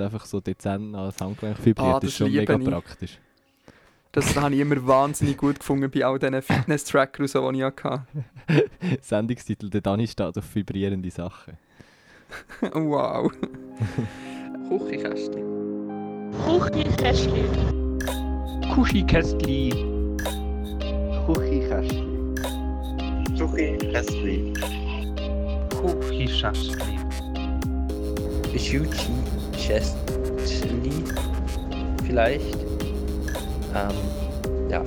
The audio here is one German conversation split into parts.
halt einfach so dezent als Handgelenk vibriert. Ah, das das ist schon mega ich. praktisch. Das habe ich immer wahnsinnig gut gefunden bei all diesen Fitness-Trackern, so, die ich hatte. Sendungstitel «Der Dani steht auf vibrierende Sachen». Wow. Küchenkästchen. Kuchikästli. Kuschikästli. Küchenkästchen. Küchenkästchen. Kuschikästli. Schuchi Chestli vielleicht. Ähm, ja.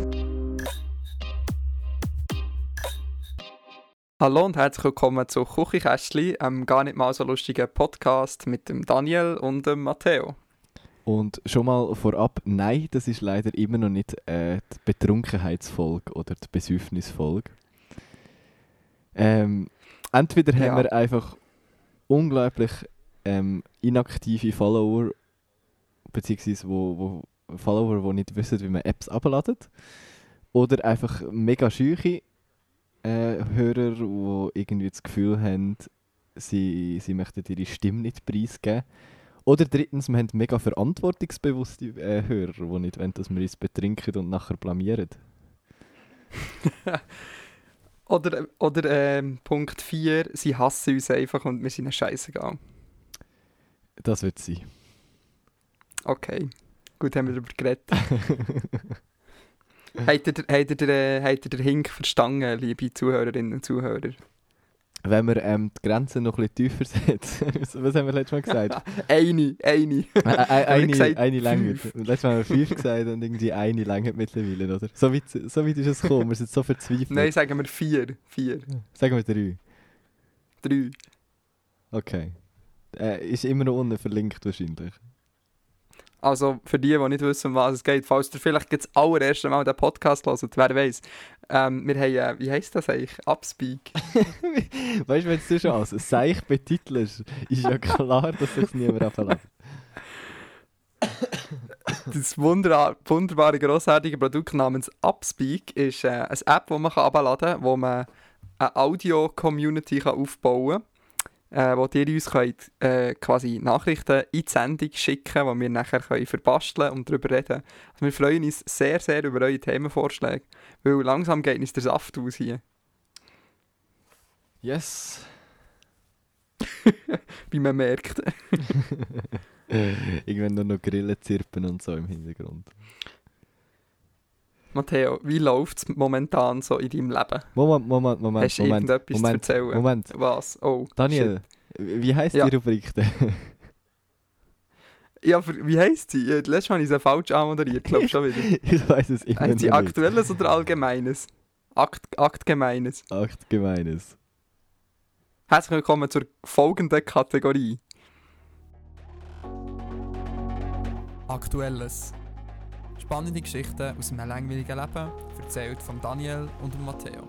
Hallo und herzlich willkommen zu Küchenkästchen, einem gar nicht mal so lustigen Podcast mit dem Daniel und dem Matteo. Und schon mal vorab, nein, das ist leider immer noch nicht äh, die Betrunkenheitsfolge oder die Besäufnisfolge. Ähm, entweder Ja. haben wir einfach unglaublich ähm, inaktive Follower, beziehungsweise wo, wo Follower, die nicht wissen, wie man Apps abladet, oder einfach mega schüche äh, Hörer, die irgendwie das Gefühl haben, sie, sie möchten ihre Stimme nicht preisgeben. Oder drittens, wir haben mega verantwortungsbewusste äh, Hörer, die nicht wollen, dass wir uns betrinken und nachher blamieren. Oder, oder ähm, Punkt 4, sie hassen uns einfach und wir sind ihnen scheißegal. Das wird sein. Okay, gut, haben wir darüber geredet. habt ihr, habt ihr, den, äh, habt ihr den Hink verstanden, liebe Zuhörerinnen und Zuhörer? Wenn wir ähm, die Grenzen noch ein bisschen tiefer setzen, was haben wir letztes Mal gesagt? eine, eine. Ä- ä- eine, gesagt eine länger. Letztes Mal haben wir fünf gesagt und irgendwie eine länger mittlerweile, oder? So weit, so weit ist es gekommen, wir sind so verzweifelt. Nein, sagen wir vier. Vier. Sagen wir drei. Drei. Okay. Äh, ist immer noch unten verlinkt wahrscheinlich. Also für die, die nicht wissen, um was es geht, falls ihr vielleicht das allererste Mal den Podcast hört, wer weiß. Ähm, wir haben, äh, wie heisst das eigentlich? Upspeak. Weißt du, wenn du schon als Seich betitelst, ist ja klar, dass sich niemand abladet. Das wunder wunderbare, grossartige Produkt namens Upspeak ist äh, eine App, die man herunterladen kann, wo man eine Audio-Community aufbauen kann, äh, wo ihr uns könnt, äh, quasi Nachrichten in die Sendung schicken die wir nachher können verbasteln und darüber reden. Also wir freuen uns sehr, sehr über eure Themenvorschläge, weil langsam geht uns der Saft aus hier, Yes. wie man merkt. Irgendwann nur noch Grillen zirpen und so im Hintergrund. Matteo, wie läuft es momentan so in deinem Leben? Moment, Moment, Moment, Hast du Moment, irgendetwas Moment, zu erzählen? Moment. Was? Oh, Daniel, wie heisst Ja. die Rubrik denn? Ja, für, wie heisst sie? Letztes Mal habe ich sie falsch anmoderiert, glaube ich schon wieder. ich weiß es immer Heisst sie. Aktuelles oder Allgemeines? Akt, Aktgemeines. Akt Gemeines. Herzlich willkommen zur folgenden Kategorie. Aktuelles. Spannende Geschichten aus einem langweiligen Leben, erzählt von Daniel und Matteo.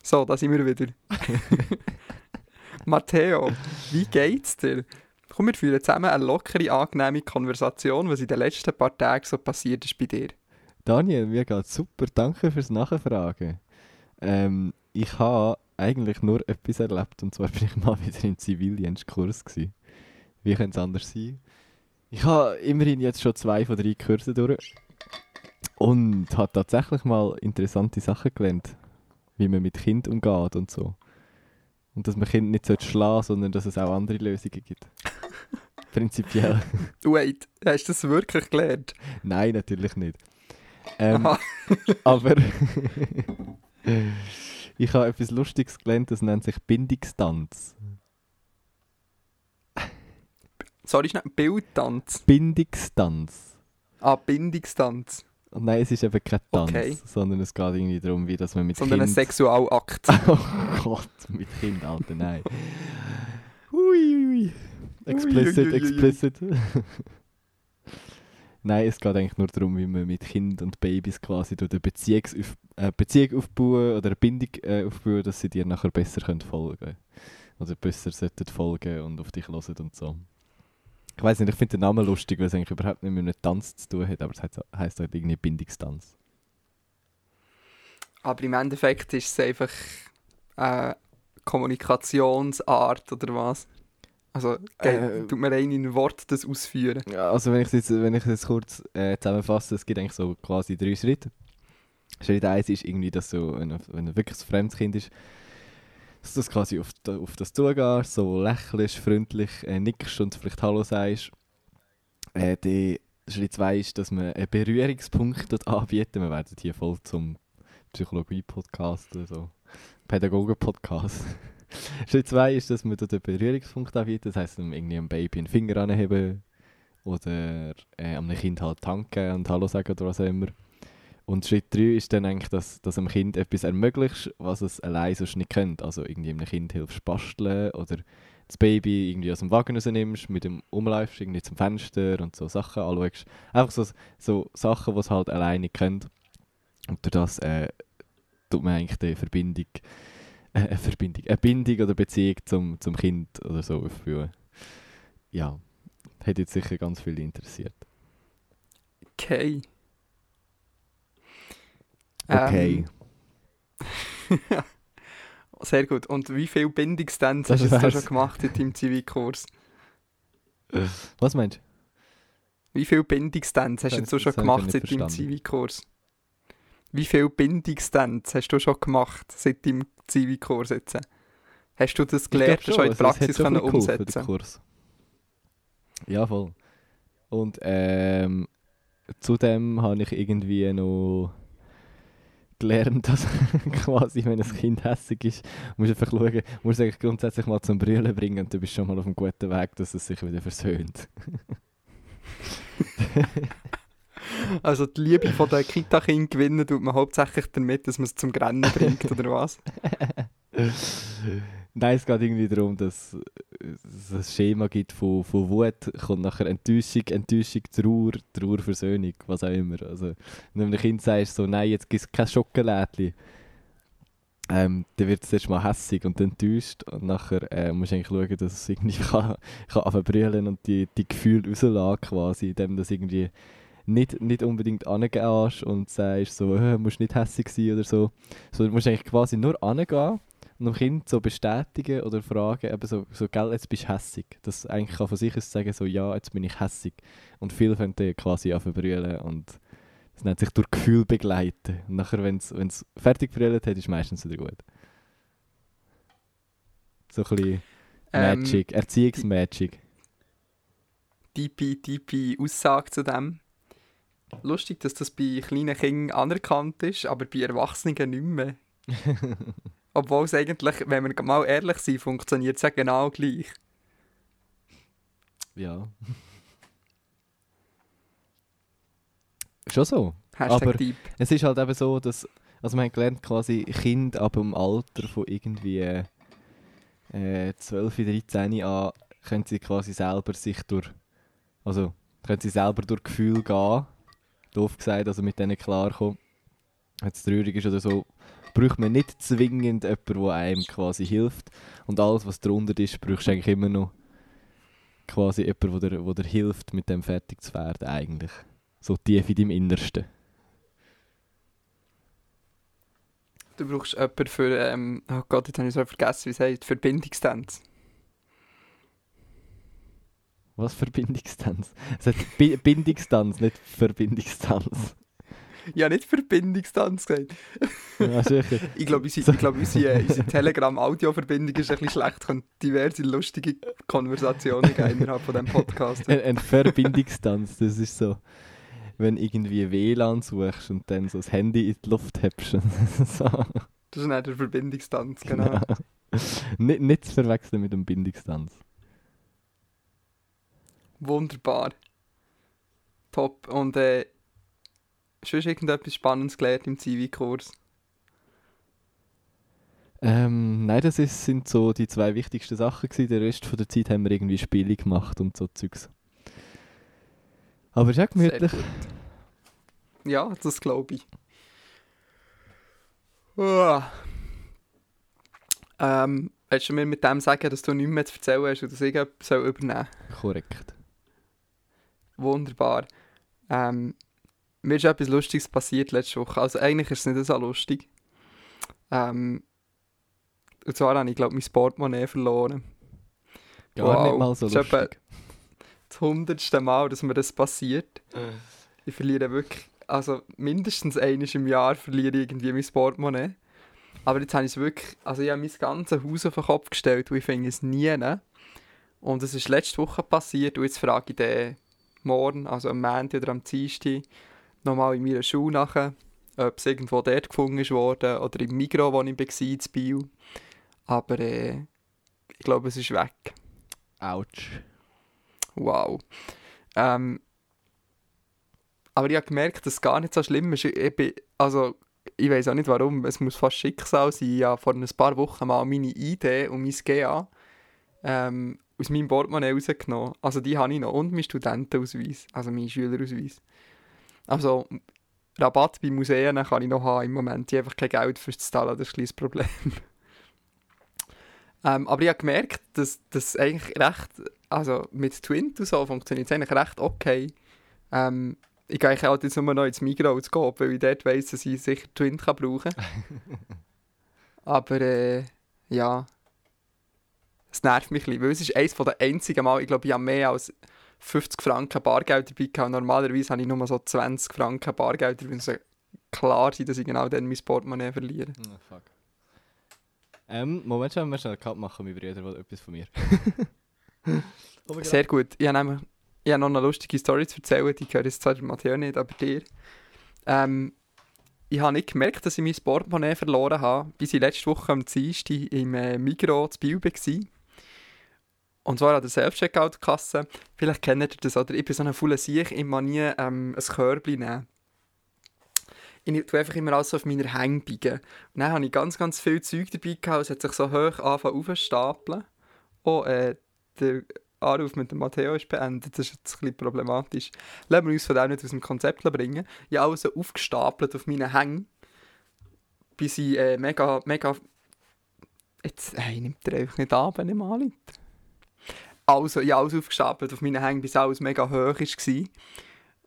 So, da sind wir wieder. Matteo, wie geht's dir? Komm, wir führen zusammen eine lockere, angenehme Konversation, was in den letzten paar Tagen so passiert ist bei dir. Daniel, mir geht's super. Danke fürs Nachfragen. Ähm, ich habe eigentlich nur etwas erlebt und zwar bin ich mal wieder im Zivildienstkurs gsi. Wie könnte es anders sein? Ich habe immerhin jetzt schon zwei von drei Kurse durch und habe tatsächlich mal interessante Sachen gelernt, wie man mit Kind umgeht und so. Und dass man Kind nicht sollte schlagen sondern dass es auch andere Lösungen gibt. Prinzipiell. Wait, hast du das wirklich gelernt? Nein, natürlich nicht. Ähm, aber ich habe etwas Lustiges gelernt, das nennt sich Bindungstanz. Sorry, schnell. Bildtanz. Bindungstanz. Ah, Bindungstanz. Und nein, es ist eben kein Tanz, Okay. sondern es geht irgendwie darum, wie dass man mit Sondern ein Kind... Sexualakt. oh Gott, mit Kind, Alter, nein. Explicit, Ui, ui. explicit. Nein, es geht eigentlich nur darum, wie man mit Kind und Babys quasi durch eine Beziehungs äh, Beziehung aufbauen oder eine Bindung äh, aufbauen, dass sie dir nachher besser können folgen Oder besser sollten folgen und auf dich hören und so. Ich weiß nicht, ich finde den Namen lustig, weil es eigentlich überhaupt nicht mit einem Tanz zu tun hat, aber es heisst- halt irgendwie Bindungstanz. Aber im Endeffekt ist es einfach äh, Kommunikationsart oder was? Also, Äh, tut mir rein in Wort das ausführen. Also wenn ich es jetzt, wenn ich es jetzt kurz äh, zusammenfasse, es gibt eigentlich so quasi drei Schritte. Schritt 1 ist irgendwie, dass du, wenn, wenn wirklich ein fremdes Kind ist, dass du quasi auf, auf das zugehst, so lächelst, freundlich äh, nickst und vielleicht Hallo sagst. Äh, die Schritt 2 ist, dass man einen Berührungspunkt dort anbieten. Wir werden hier voll zum Psychologie-Podcast oder so. Pädagogen-Podcast. Schritt 2 ist, dass man dort einen Berührungspunkt anbietet. Das heisst, man irgendwie einem Baby einen Finger anheben oder äh, einem Kind halt tanken und Hallo sagen oder was auch immer. Und Schritt 3 ist dann eigentlich, dass, dass dem Kind etwas ermöglicht, was es allein sonst nicht kennt. Also irgendwie einem Kind hilfst basteln oder das Baby irgendwie aus dem Wagen rausnimmst, mit dem umläufst, irgendwie zum Fenster und so Sachen anschaust. Einfach so, so Sachen, die es halt alleine nicht kennt. Und durch das äh, tut man eigentlich die Verbindung, äh, eine Verbindung, eine Bindung oder Beziehung zum, zum Kind oder so aufbauen. Ja, hat jetzt sicher ganz viele interessiert. Okay. Okay. Ähm, sehr gut. Und wie viel Bindungstänze Das hast du schon gemacht in deinem Zivilkurs? Was meinst du? Wie viel Bindungstänze hast Das- du schon gemacht seit deinem. Zivilkurs? Wie viel Bindungstänze hast du schon gemacht seit deinem Zivilkurs jetzt? Hast du das gelernt, schon glaub in also hat Praxis schon können umsetzen der Kurs. Ja, voll. Und ähm, zudem habe ich irgendwie noch gelernt, dass quasi, wenn ein Kind hässig ist, musst du einfach schauen, musst du eigentlich grundsätzlich mal zum Brüllen bringen und du bist schon mal auf einem guten Weg, dass es sich wieder versöhnt. Also die Liebe von den Kita-Kindern gewinnen tut man hauptsächlich damit, dass man es zum Grennen bringt, oder was? Nein, es geht irgendwie darum, dass es ein Schema gibt von, von Wut, kommt nachher Enttäuschung, Enttäuschung, Trauer, Trauer, Versöhnung, was auch immer. Also, wenn einem Kind sagst, so, nein, jetzt gibt es kein Schokolädchen, ähm, dann wird es erst mal hässig und enttäuscht und nachher äh, musst du eigentlich schauen, dass es irgendwie kann, kann anfangen und die, die Gefühle rauslassen quasi, indem das irgendwie nicht, nicht unbedingt angehst und sagst so, äh, musst nicht hässig sein oder so, sondern musst eigentlich quasi nur angehen und dem Kind so bestätigen oder fragen, eben so, so gell, jetzt bist du hässig. Das eigentlich kann von sich aus sagen, so, ja, jetzt bin ich hässig. Und viele können dann quasi anfangen zu brüllen und das nennt sich durch Gefühl begleiten. Und nachher, wenn es fertig brüllt hat, ist meistens wieder gut. So ein bisschen Ähm, Magic, Erziehungsmagic. Tiefe, tiefe Aussage zu dem. Lustig, dass das bei kleinen Kindern anerkannt ist, aber bei Erwachsenen nicht mehr. Obwohl es eigentlich, wenn wir mal ehrlich sind, funktioniert es ja genau gleich. Ja. Schon so. Hashtag Aber- Deep. Es ist halt eben so, dass, also man gelernt, quasi Kinder ab dem Alter von irgendwie äh, 12, 13 an, können sie quasi selber sich durch, also können sie selber durch Gefühl gehen, doof gesagt, also mit denen klarkommen. Wenn es traurig ist oder so, braucht man nicht zwingend jemanden, der einem quasi hilft. Und alles, was drunter ist, brauchst du eigentlich immer noch quasi jemanden, der dir, der dir hilft, mit dem fertig zu werden eigentlich. So tief in deinem Innersten. Du brauchst jemanden für, ähm, oh Gott, jetzt habe ich so vergessen, wie es heißt, Verbindungstanz. Was Verbindungstanz? Es Bi Bindungstanz, nicht Verbindungstanz. Ja, nicht Verbindungstanz gesagt. Ja, sicher. Ich glaube, unsere, ich glaube, unsere, äh, unsere Telegram-Audio-Verbindung ist ein bisschen schlecht. Können diverse lustige Konversationen geben innerhalb von diesem Podcast. Ein, ein Verbindungstanz, das ist so, wenn irgendwie WLAN suchst und dann so das Handy in die Luft hebst. so. Das ist nicht der Verbindungstanz, genau. Ja. nicht, nicht zu verwechseln mit dem Bindungstanz. Wunderbar. Top. Und äh, schon irgendetwas Spannendes gelernt im Zivi-Kurs? Ähm, nein, das ist, sind so die zwei wichtigsten Sachen gewesen. Der Rest von der Zeit haben wir irgendwie Spiele gemacht und so Zeugs. Aber ist auch gemütlich. Ja, das glaube ich. Uah. Ähm, willst du mir mit dem sagen, dass du nichts mehr zu erzählen hast und dass ich etwas soll übernehmen Korrekt. Wunderbar. Ähm, mir ist etwas Lustiges passiert letzte Woche. Also eigentlich ist es nicht so lustig. Ähm, Und zwar habe ich, glaube ich, mein Portemonnaie verloren. Gar Wow. nicht mal so Das ist lustig. Das hundertste Mal, dass mir das passiert. Ich verliere wirklich, also mindestens einmal im Jahr verliere ich irgendwie mein Portemonnaie. Aber jetzt habe ich es wirklich, also ich habe mein ganzes Haus auf den Kopf gestellt und ich finde es nie. Ne? Und es ist letzte Woche passiert und jetzt frage ich den morgen, also am Montag oder am Dienstag, nochmal in meiner Schule nachher, ob es irgendwo dort gefunden ist worden oder im Migros, wo ich war, in Biel. Aber äh, ich glaube, es ist weg. Autsch. Wow. Ähm, aber ich habe gemerkt, dass es gar nicht so schlimm ist. Ich, ich bin, also, ich weiß auch nicht warum, es muss fast Schicksal sein. Ich habe vor ein paar Wochen mal meine ID und mein GA ähm, aus meinem Portemonnaie rausgenommen. Also die habe ich noch. Und meinen Studentenausweis, also meinen Schülerausweis. Also Rabatt bei Museen kann ich noch haben im Moment. Ich habe einfach kein Geld fürs Zahlen, das ist ein Problem. ähm, aber ich habe gemerkt, dass das eigentlich recht, also mit Twint und so funktioniert es eigentlich recht okay. Ähm, ich gehe eigentlich halt jetzt nur noch ins Migros zu gehen, weil ich dort weiss, dass ich sicher Twint kann brauchen kann. aber äh, ja, es nervt mich ein bisschen, weil es ist eines der einzigen Mal, ich glaube, ich habe mehr als 50 Franken Bargeld dabei gehabt. Normalerweise habe ich nur so 20 Franken Bargeld dabei. Also klar sein, dass ich genau dann mein Portemonnaie verliere. Ah, fuck. Ähm, Moment wir schnell einen Cut machen, mein Bruder will etwas von mir. Sehr gut. Ich habe, nämlich, ich habe noch eine lustige Story zu erzählen, die gehört jetzt zwar Matteo nicht, aber dir. Ähm, ich habe nicht gemerkt, dass ich mein Portemonnaie verloren habe, bis ich letzte Woche am Dienstag im äh, Migros zu Biel war. Und zwar an der Self-Checkout-Kasse. Vielleicht kennt ihr das, oder? Ich bin so ein fauler Sieg, ich mag nie ähm, ein Körbchen nehmen. Ich tue einfach immer alles auf meiner Hänge. Und dann habe ich ganz, ganz viel Zeug dabei gehabt, es hat sich so hoch angefangen aufzustapeln. Oh, äh, der Anruf mit dem Matteo ist beendet. Das ist jetzt ein bisschen problematisch. Lassen wir uns von dem nicht aus dem Konzept bringen. Ich habe alles aufgestapelt auf meinen Hängen, bis ich äh, mega, mega... Jetzt hey, nimmt er einfach nicht an, wenn ich mal anrufe. Also, ich alles aufgestapelt auf meinen Hängen, bis alles mega hoch war.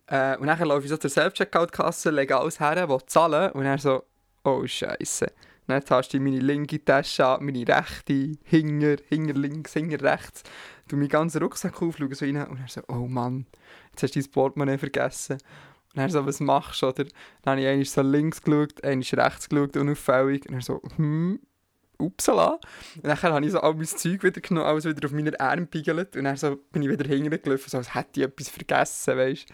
Äh, und dann laufe ich so zur Self-Checkout-Kasse, lege alles her, will zahlen und dann so, oh Scheiße. Dann hast du meine linke Tasche an, meine rechte, hinger, hinger links, hinger rechts. Du meinen ganzen Rucksack auf, schaue so rein und dann so, oh Mann, jetzt hast du dein Portemonnaie vergessen. Und dann so, was machst du, oder? Dann habe ich einmal so links geschaut, einmal rechts geschaut, unauffällig. Und dann so, hm, upsala. Und dann habe ich so all mein Zeug wieder genommen, alles wieder auf meiner Arme gepiegelt. Und dann so bin ich wieder hingelaufen, so als hätte ich etwas vergessen, weißt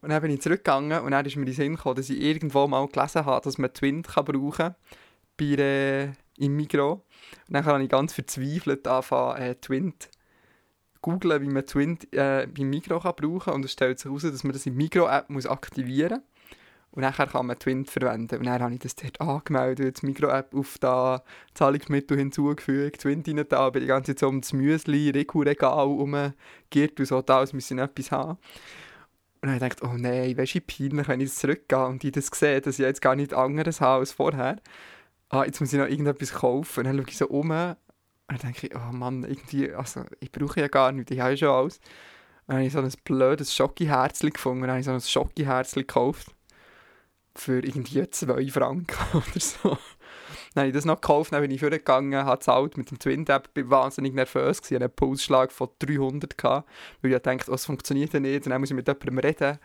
Und dann bin ich zurückgegangen und dann ist mir in den Sinn gekommen, dass ich irgendwo mal gelesen habe, dass man Twint kann brauchen kann bei, äh, im Migros. Und dann habe ich ganz verzweifelt angefangen, äh, Twint googlen, wie man Twint äh, beim Migros kann brauchen kann. Und es stellt sich heraus, dass man das im Migros-App muss aktivieren muss. Und nachher kann man Twint verwenden. Und dann habe ich das dort angemeldet, die Migros-App auf da, Zahlungsmittel hinzugefügt, Twint rein da, bin die ganze Zeit so um das Müsli, Riku-Regal rumgeirrt und so, da alles müssen etwas haben. Und dann habe ich gedacht, oh nein, weißt du, peinlich, wenn ich zurückgehe und die das sehen, dass ich jetzt gar nichts anderes habe als vorher. Ah, jetzt muss ich noch irgendetwas kaufen. Und dann schaue ich so um und dann denke ich, oh Mann, irgendwie, also ich brauche ja gar nichts, ich habe ja schon alles. Und dann habe ich so ein blödes Schoki-Herzchen gefunden und dann habe ich so ein Schoki-Herzchen gekauft für irgendwie 2 Franken oder so. Dann habe ich das noch gekauft, dann bin ich vorgegangen, habe gezahlt mit dem Twin-App, bin wahnsinnig nervös hatte einen Pulsschlag von 300 gehabt, weil ich dachte, oh, es funktioniert ja nicht, dann muss ich mit jemandem reden.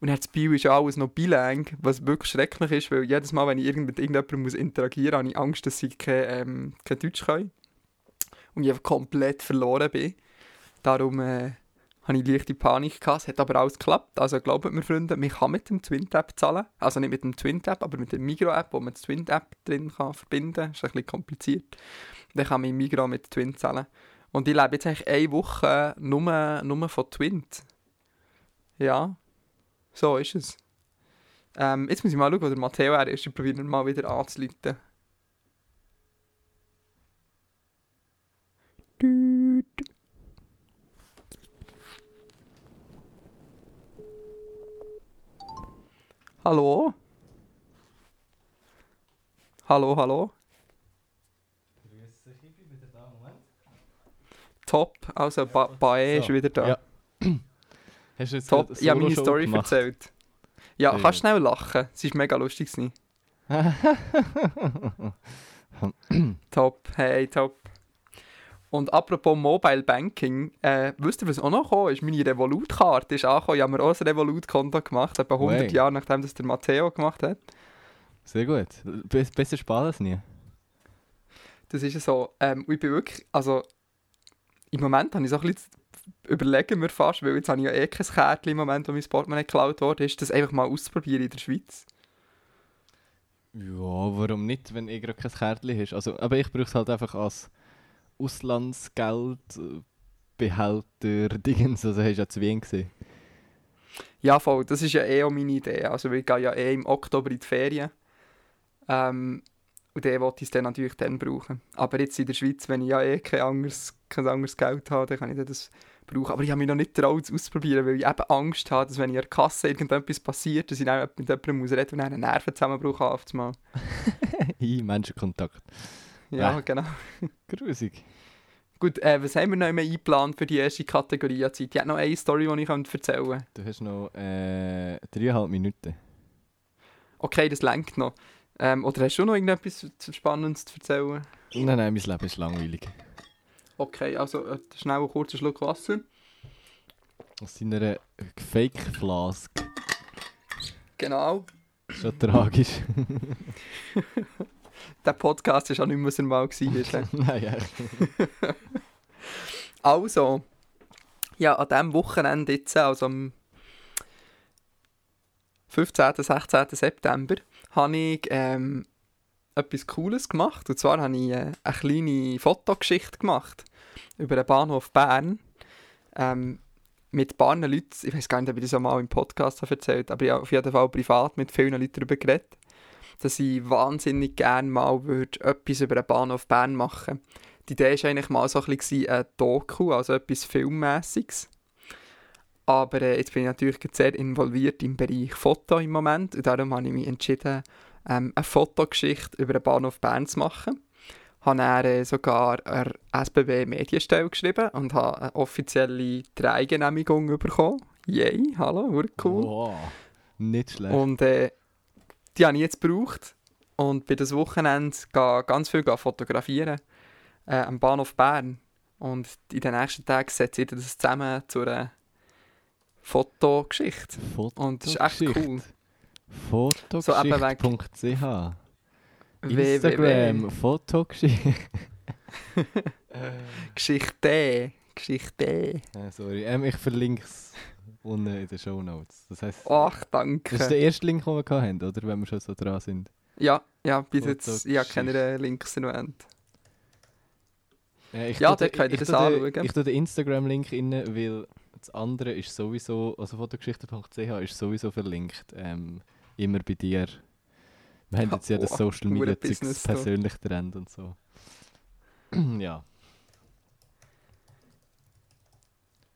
Und das Bio ist alles noch bilang, was wirklich schrecklich ist, weil jedes Mal, wenn ich irgend mit irgendjemandem interagieren muss, habe ich Angst, dass sie kein, ähm, kein Deutsch können. Und ich einfach komplett verloren bin. Darum äh, hatte ich leichte Panik gehabt. Es hat aber alles geklappt. Also glaubt mir, Freunde, man kann mit dem Twint-App zahlen. Also nicht mit dem Twint-App, aber mit der Migro-App, wo man die Twint-App drin kann verbinden kann. Das ist ein bisschen kompliziert. Dann kann man im Migro mit Twint zahlen. Und ich lebe jetzt eigentlich eine Woche nur, nur von Twint. Ja, so ist es. Ähm, jetzt muss ich mal schauen, wo der Matteo ist. Ich probiere ihn mal wieder anzuleiten. Hallo? Hallo, hallo? Top, also ba Bae ist wieder da. ja. Hast du jetzt Top, ich habe meine Story gemacht? erzählt. Ja, Ja, kannst schnell lachen. Es war mega lustig. top, hey, top. Und apropos Mobile Banking, äh, wisst ihr, was auch noch gekommen ist? Meine Revolut-Karte ist angekommen. Ich habe mir auch ein Revolut-Konto gemacht, etwa 100 Way. Jahre nachdem das der Matteo gemacht hat. Sehr gut. Be besser spät als nie. Das ist ja so. Ähm, ich bin wirklich, also im Moment habe ich so ein bisschen überlegen wir fast, weil jetzt habe ich ja eh kein Kärtchen im Moment, wo mein Portemonnaie geklaut wurde, ist das einfach mal auszuprobieren in der Schweiz. Ja, warum nicht, wenn eh gerade kein Kärtchen hast? Also, aber ich brauche es halt einfach als Auslandsgeld, äh, Dingens. Also hast du ja zu Wien gesehen. Ja, voll, das ist ja eh auch meine Idee. Also wir gehen ja eh im Oktober in die Ferien. Ähm, und den wollte ich es dann natürlich dann brauchen. Aber jetzt in der Schweiz, wenn ich ja eh kein anderes, kein anderes Geld habe, dann kann ich das brauchen. Aber ich habe mich noch nicht getraut, es auszuprobieren, weil ich eben Angst habe, dass wenn in der Kasse irgendetwas passiert, dass ich dann mit jemandem muss reden und dann einen Nervenzusammenbruch habe auf einmal. Menschenkontakt. Ja, Ja. genau. Grusig. Gut, äh, was haben wir noch immer eingeplant für die erste Kategorie an Zeit? Ich habe noch eine Story, die ich erzählen könnte. Du hast noch äh, dreieinhalb Minuten. Okay, das lenkt noch. Ähm, oder hast du noch irgendetwas Spannendes zu erzählen? Nein, nein, mein Leben ist langweilig. Okay, also äh, schnell einen kurzen Schluck Wasser. Aus deiner Fake-Flask. Genau. Schon tragisch. Der Podcast ist auch nicht mehr, was er mal war. nein, echt. also, ja, an diesem Wochenende jetzt, also am 15. 16. September, habe ich ähm, etwas Cooles gemacht. Und zwar habe ich äh, eine kleine Fotogeschichte gemacht über den Bahnhof Bern. Ähm, mit ein paar Leuten, ich weiß gar nicht, ob ich das auch mal im Podcast habe erzählt aber ich habe auf jeden Fall privat mit vielen Leuten darüber geredet, dass ich wahnsinnig gerne mal würde etwas über den Bahnhof Bern machen Die Idee war eigentlich mal so ein bisschen ein Doku, also etwas Filmmäßiges. Aber äh, jetzt bin ich natürlich sehr involviert im Bereich Foto im Moment und darum habe ich mich entschieden, ähm, eine Fotogeschichte über den Bahnhof Bern zu machen. Habe dann äh, sogar eine SBB Medienstelle geschrieben und habe eine offizielle Dreigenehmigung bekommen. Yay, hallo, wurde cool. Wow. Nicht schlecht. Und äh, die habe ich jetzt gebraucht und bei das Wochenende ga ganz viel fotografieren äh, am Bahnhof Bern. Und in den nächsten Tagen setze ich das zusammen zu einer Fotogeschichte. Und das ist echt cool. So Fotogeschichte.ch Instagram, Fotogeschichte. Geschichte. Geschichte. äh, sorry, ähm, ich verlinke es unten in den Show Notes. Das heisst, Ach, das ist der danke. erste Link, den wir haben, oder? Wenn wir schon so dran sind. Ja, ja, bis jetzt, ich habe keine Links erwähnt. Äh, ich Ja, tue könnt ihr ich das anschauen. Ich tue den Instagram-Link rein, weil das andere ist sowieso, also fotogeschichte.ch ist sowieso verlinkt. Ähm, immer bei dir. Wir haben jetzt ja das Oh, Social hure Media Zeugs da. persönlich Trend und so. ja.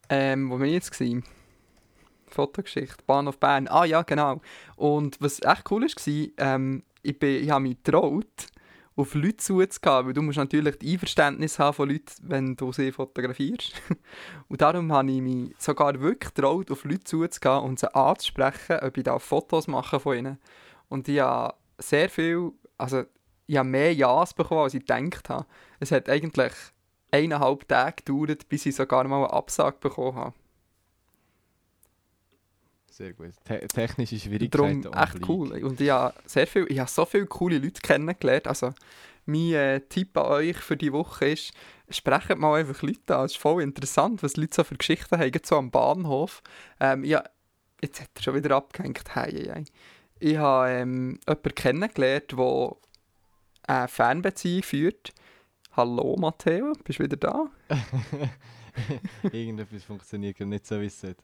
Ähm, wo bin ich jetzt gewesen? Fotogeschichte, Bahnhof Bern. Ah ja, genau. Und was echt cool war, ähm, ich, ich habe mich getraut, auf Leute zuzugehen, weil du musst natürlich die Einverständnis haben von Leuten, wenn du sie fotografierst. und darum habe ich mich sogar wirklich getraut, auf Leute zuzugehen und sie anzusprechen, ob ich da Fotos mache von ihnen. Und ich habe sehr viel, also ich habe mehr Ja's bekommen, als ich gedacht habe. Es hat eigentlich eineinhalb Tage gedauert, bis ich sogar mal eine Absage bekommen habe. Sehr gut. Te technische Darum Schwierigkeiten. echt obliegen. cool. Und ich habe, sehr viel, ich habe so viele coole Leute kennengelernt. Also, mein äh, Tipp an euch für die Woche ist, sprecht mal einfach Leute an. Es ist voll interessant, was Leute so für Geschichten haben, so am Bahnhof. Ähm, ja, jetzt hat er schon wieder abgehängt. Hei, hei. Ich habe ähm, jemanden kennengelernt, der eine Fernbeziehung führt. Hallo Matteo, bist du wieder da? Irgendetwas funktioniert nicht so, wie es sollte.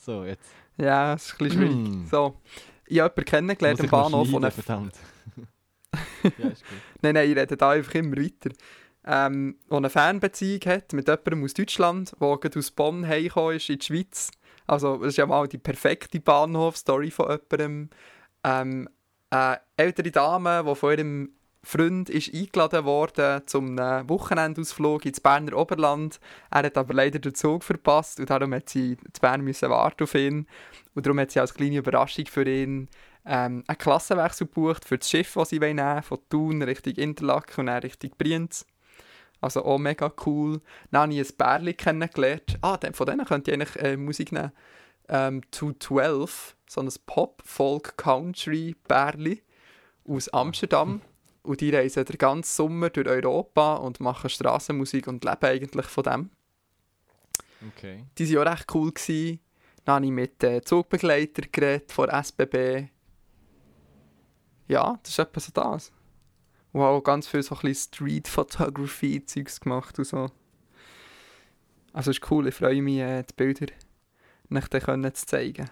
So, jetzt. Ja, es ist ein bisschen schwierig. Mm. so, ich habe jemanden kennengelernt am Bahnhof, schneiden, verdammt. ja, ist gut. Nein, nein, ich rede da einfach immer weiter. Ähm, der eine Fernbeziehung hat mit jemandem aus Deutschland, der gerade aus Bonn heimgekommen ist in die Schweiz. Also, das ist ja mal die perfekte Bahnhof-Story von jemandem. Ähm, eine ältere Dame, die von ihrem Freund ist eingeladen worden zum einem Wochenendausflug ins Berner Oberland. Er hat aber leider den Zug verpasst und darum hat sie zu Bern müssen warten auf ihn. Und darum hat sie als kleine Überraschung für ihn ähm, einen Klassenwechsel gebucht für das Schiff, das sie nehmen wollen, von Thun Richtung Interlaken und dann Richtung Brienz. Also auch mega cool. Dann habe ich ein Bärli kennengelernt. Ah, von denen könnte ich eigentlich äh, Musik nehmen. Ähm, 212, so ein Pop-Folk-Country-Bärli aus Amsterdam. Und die reisen den ganzen Sommer durch Europa und machen Strassenmusik und leben eigentlich von dem. Okay. Die waren auch recht cool. Gewesen. Dann habe ich mit äh, Zugbegleiter geredet von SBB. Ja, das ist etwa so das. Und auch ganz viel so ein Street Photography Zeugs gemacht und so. Also ist cool, ich freue mich, äh, die Bilder können zu zeigen.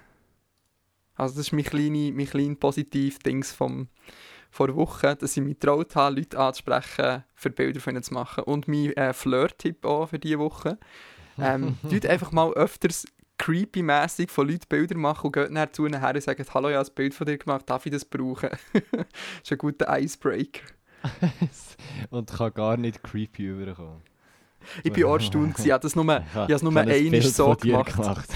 Also das ist mein kleines mein klein positiv Dings vom vor der Woche, dass ich mich getraut habe, Leute anzusprechen, für Bilder von ihnen zu machen. Und mein äh, Flirt-Tipp auch für diese Woche. Ähm, tut einfach mal öfters creepy-mässig von Leuten Bilder machen und geht dann zu ihnen her und sagt, hallo, ich habe ein Bild von dir gemacht, darf ich das brauchen? das ist ein guter Icebreaker. Und kann gar nicht creepy überkommen. Ich bin auch erstaunt, ich habe das nur, ich habe es nur ein einmal so dir gemacht.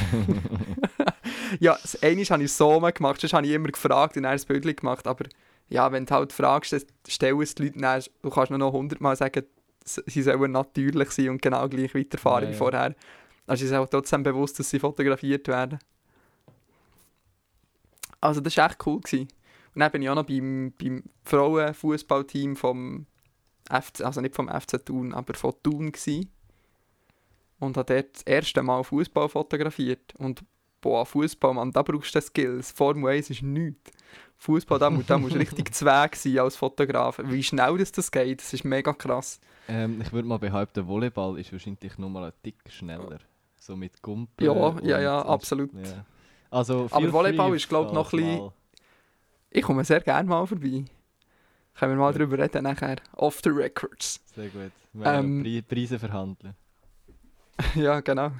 Ja, das eine habe ich so gemacht, sonst habe ich immer gefragt und dann ein Bild gemacht, aber ja, wenn du halt fragst, stellen es die Leute dann, du kannst nur noch hundertmal sagen, s- sie sollen natürlich sein und genau gleich weiterfahren Ja, wie ja. vorher. Also ist auch trotzdem bewusst, dass sie fotografiert werden. Also das war echt cool. Gewesen. Und dann bin ich auch noch beim, beim Frauenfußballteam vom FC, also nicht vom FC Thun, aber von Thun gewesen. Und habe dort das erste Mal Fußball fotografiert. Und boah, Fußball, Mann, da brauchst du Skills. Formel 1 ist nichts. Fußball, da, da musst du richtig zweig sein als Fotograf. Wie schnell das, das geht, das ist mega krass. ähm, ich würde mal behaupten, Volleyball ist wahrscheinlich noch mal ein Tick schneller. So mit Gumpen. Ja, ja, ja, absolut. Ja. Also, Aber Volleyball ist, glaub ich, noch ein bisschen- Ich komme sehr gerne mal vorbei. Können wir mal Ja. darüber reden nachher. Off the records. Sehr gut. Wir Ähm, Pri Preise verhandeln. ja, genau.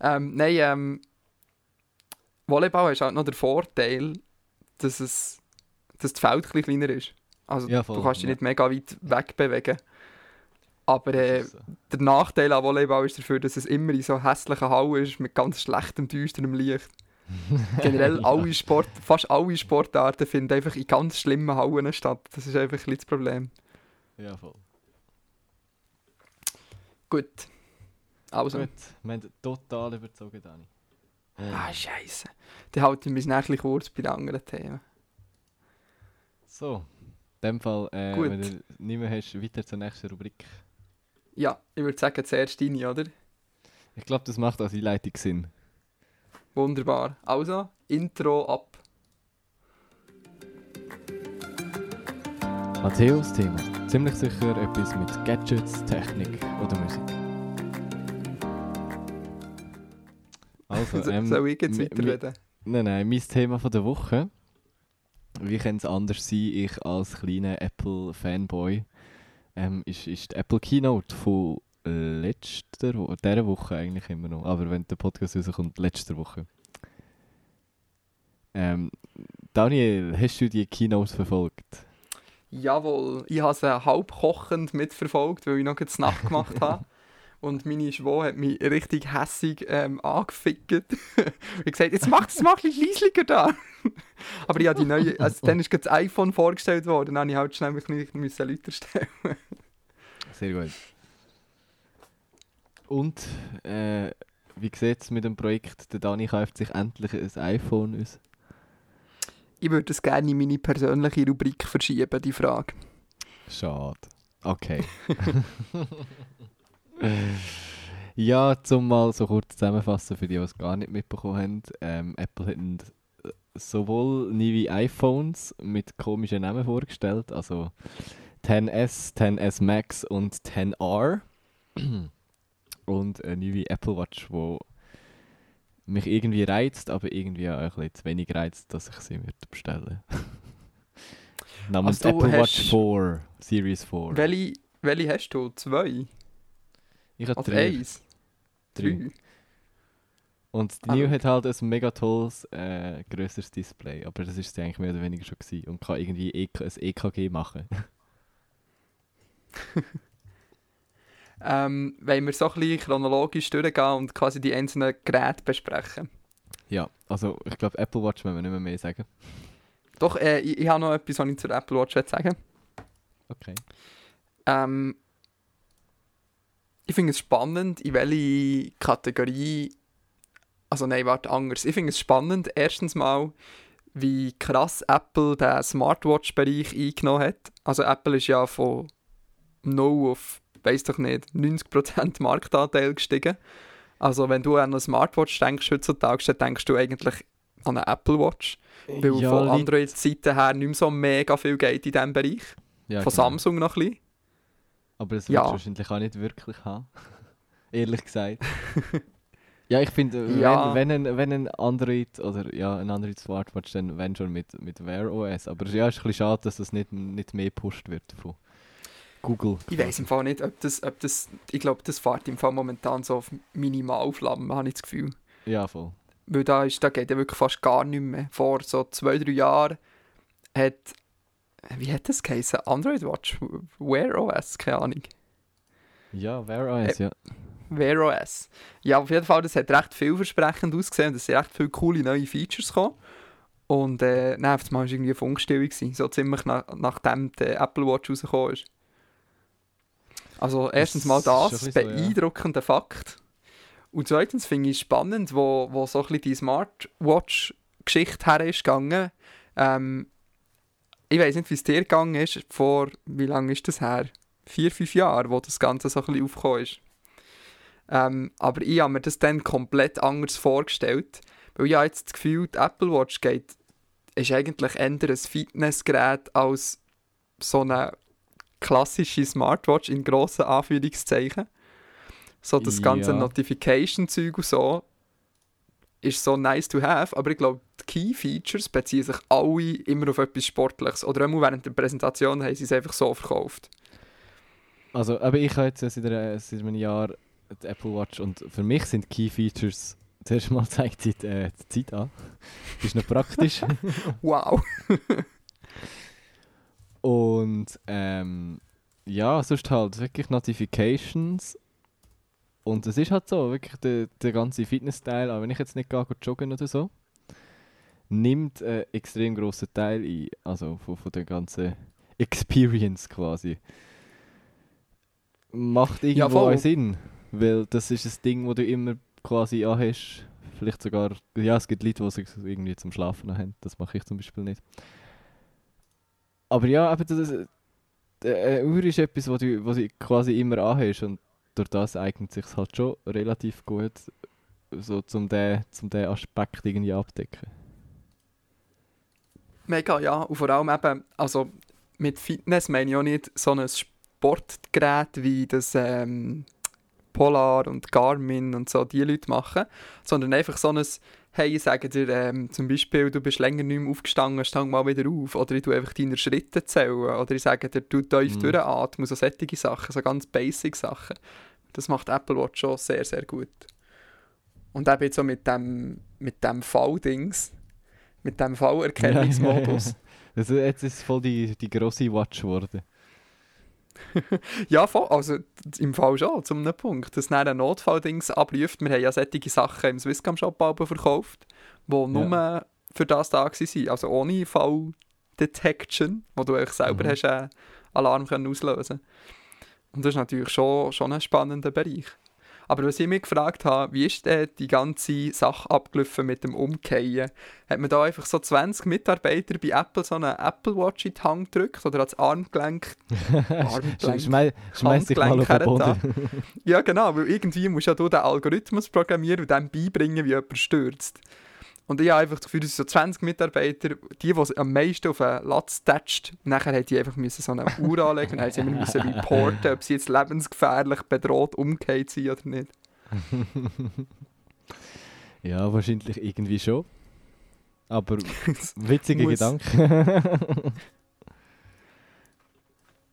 Ähm, nein, ähm, Volleyball ist halt noch der Vorteil, dass, es, dass das Feld ein kleiner ist. Also Ja, voll, du kannst dich ja. nicht mega weit wegbewegen. Aber äh, so. der Nachteil an Volleyball ist dafür, dass es immer in so hässlichen Hallen ist, mit ganz schlechtem, düsterem Licht. Generell alle Sport, fast alle Sportarten finden einfach in ganz schlimmen Hallen statt. Das ist einfach ein das Problem. Ja, voll. Gut. Also. Gut, wir haben total überzogen, Dani. Ah, Scheiße. Dann halten wir uns nachher kurz bei den anderen Themen. So, in dem Fall, äh, wenn du nicht mehr hast, weiter zur nächsten Rubrik. Ja, ich würde sagen, zuerst deine, oder? Ich glaube, das macht als Einleitung Sinn. Wunderbar. Also, Intro ab. Matthäus Thema. Ziemlich sicher etwas mit Gadgets, Technik oder Musik. Also, So- ähm, Soll ich jetzt weiterreden? Nein, nein, mein Thema von der Woche. Wie kann es anders sein, ich als kleiner Apple-Fanboy, ähm, ist, ist die Apple Keynote von letzter Woche, dieser Woche eigentlich immer noch, aber wenn der Podcast rauskommt, letzter Woche. Ähm, Daniel, hast du die Keynote verfolgt? Jawohl, ich habe sie halb kochend mitverfolgt, weil ich noch die Nacht gemacht habe. Und meine Schwester hat mich richtig hässig ähm, angefickt. ich gesagt, jetzt mach es mal ein bisschen leislicher da. Aber habe die neue, also dann ist das iPhone vorgestellt worden, dann habe ich halt schnell mich nicht müssen stellen. Sehr gut. Und, äh, wie sieht es mit dem Projekt? Der Dani kauft sich endlich ein iPhone aus. Ich würde es gerne in meine persönliche Rubrik verschieben, die Frage. Schade. Okay. Ja, zum mal so kurz zusammenfassen für die, die es gar nicht mitbekommen haben. Ähm, Apple hat sowohl neue iPhones mit komischen Namen vorgestellt, also 10S, 10S Max und 10R. und eine neue Apple Watch, die mich irgendwie reizt, aber irgendwie auch ein bisschen zu wenig reizt, dass ich sie würde bestellen Namens Also Apple Watch hast- 4, Series 4. Welche, welche hast du? Zwei? Ich habe Oder drei. eins? Drei. Drei? Und die Ah, New hat halt ein mega tolles, äh, grösseres Display. Aber das ist sie eigentlich mehr oder weniger schon gewesen. Und kann irgendwie EK, ein EKG machen. Ähm, wollen wir so ein bisschen chronologisch durchgehen und quasi die einzelnen Geräte besprechen? ja, also ich glaube Apple Watch müssen wir nicht mehr, mehr sagen. Doch, äh, ich, ich habe noch etwas, was ich zur Apple Watch sagen Okay. ähm, Ich finde es spannend, in welche Kategorie. Also, nein, warte, anders. Ich finde es spannend, erstens mal, wie krass Apple den Smartwatch-Bereich eingenommen hat. Also, Apple ist ja von 0 auf, weiß doch nicht, 90% Marktanteil gestiegen. Also, wenn du an eine Smartwatch denkst heutzutage, dann denkst du eigentlich an eine Apple Watch. Weil Ja, von Android-Seite her nicht mehr so mega viel geht in diesem Bereich. Ja, von genau. Samsung noch ein bisschen. Aber das Ja. willst du wahrscheinlich auch nicht wirklich haben. Ehrlich gesagt. ja, ich finde, Ja. wenn, wenn, ein, wenn ein Android oder ja, ein Android Smartwatch, dann wenn schon mit, mit Wear OS. Aber ja, ist ein bisschen schade, dass das nicht, nicht mehr gepusht wird von Google. Ich weiß im Fall nicht, ob das, ob das ich glaube, das fährt im Fall momentan so auf Minimalflammen, habe ich das Gefühl. Ja, voll. Weil da, ist, da geht ja wirklich fast gar nicht mehr. Vor so zwei, drei Jahren hat, wie hat das geheißen? Android Watch? Wear OS? Keine Ahnung. Ja, Wear OS, ja. Wear OS. Ja, auf jeden Fall, das hat recht vielversprechend ausgesehen. Es sind recht viele coole neue Features gekommen. Und äh, dann auf einmal war irgendwie eine Funkstille. gewesen, So ziemlich nach, nachdem die Apple Watch rausgekommen ist. Also erstens mal das, bisschen so, ja. beeindruckender Fakt. Und zweitens finde ich es spannend, wo, wo so ein bisschen die Smartwatch-Geschichte her ist gegangen. Ähm, ich weiß nicht, wie es dir gegangen ist. Vor, wie lange ist das her? Vier, fünf Jahre, wo das Ganze so ein bisschen aufgekommen ist. Ähm, aber ich habe mir das dann komplett anders vorgestellt. Weil ich habe jetzt das Gefühl, die Apple Watch geht, ist eigentlich eher ein Fitnessgerät als so eine klassische Smartwatch in grossen Anführungszeichen. So das ganze Ja. Notification-Zeug und so ist so nice to have, aber ich glaube, die Key-Features beziehen sich alle immer auf etwas Sportliches. Oder immer während der Präsentation haben sie es einfach so verkauft. Also, aber ich habe jetzt seit, seit einem Jahr die Apple Watch und für mich sind Key Features zuerst mal zeigt sie die, äh, die Zeit an. Das ist noch praktisch. Wow! Und ähm, ja, sonst halt wirklich Notifications. Und es ist halt so, wirklich der, der ganze Fitness-Teil, auch wenn ich jetzt nicht gehe, joggen oder so, nimmt einen extrem grossen Teil ein. Also von, von der ganzen Experience quasi. Macht irgendwo auch Sinn, weil das ist ein Ding, wo du immer quasi anhast. Vielleicht sogar, ja, es gibt Leute, die es irgendwie zum Schlafen haben. Das mache ich zum Beispiel nicht. Aber ja, aber das, äh, eine Uhr ist etwas, was du, was du quasi immer anhast und durch das eignet sich halt schon relativ gut, so zum den, zum Aspekt irgendwie abdecken. Mega, ja. Und vor allem eben, also mit Fitness meine ich auch nicht so ein Sportgerät wie das ähm, Polar und Garmin und so die Leute machen, sondern einfach so ein, hey, ich sage dir ähm, zum Beispiel, du bist länger nicht mehr aufgestanden, stang mal wieder auf. Oder ich tue einfach deine Schritte zählen. Oder ich sage dir, du tief Mhm. durchatmen. So solche Sachen, so ganz basic Sachen. Das macht Apple Watch schon sehr, sehr gut. Und eben jetzt so mit dem, mit dem V-Dings, mit dem V-Erkennungsmodus. Das, jetzt ist es voll die, die grosse Watch geworden. Ja, voll. Also im Fall schon, zum einem Punkt. Dass dann ein Notfalldings abläuft. Wir haben ja solche Sachen im Swisscom Shop Alben verkauft, die nur für das da waren. Also ohne Fall-Detection, wo du eigentlich selber Mhm. hast einen Alarm können auslösen Und das ist natürlich schon, schon ein spannender Bereich. Aber was ich mich gefragt habe, wie ist denn die ganze Sache abgelaufen mit dem Umkehren? Hat man da einfach so 20 Mitarbeiter bei Apple so eine Apple Watch in die Hand gedrückt oder ans Armgelenk Armgelenk. Schmeiß, schmeiß dich mal auf den Boden. Ja, genau, weil irgendwie musst ja du den Algorithmus programmieren und dem beibringen, wie jemand stürzt. Und ich habe einfach das Gefühl, dass so 20 Mitarbeiter, die, die am meisten auf einen Latz tätscht, nachher hätten die einfach müssen so eine Uhr anlegen und dann haben sie immer müssen reporten, ob sie jetzt lebensgefährlich bedroht umgekehrt sind oder nicht. Ja, wahrscheinlich irgendwie schon. Aber witzige Muss. Gedanken.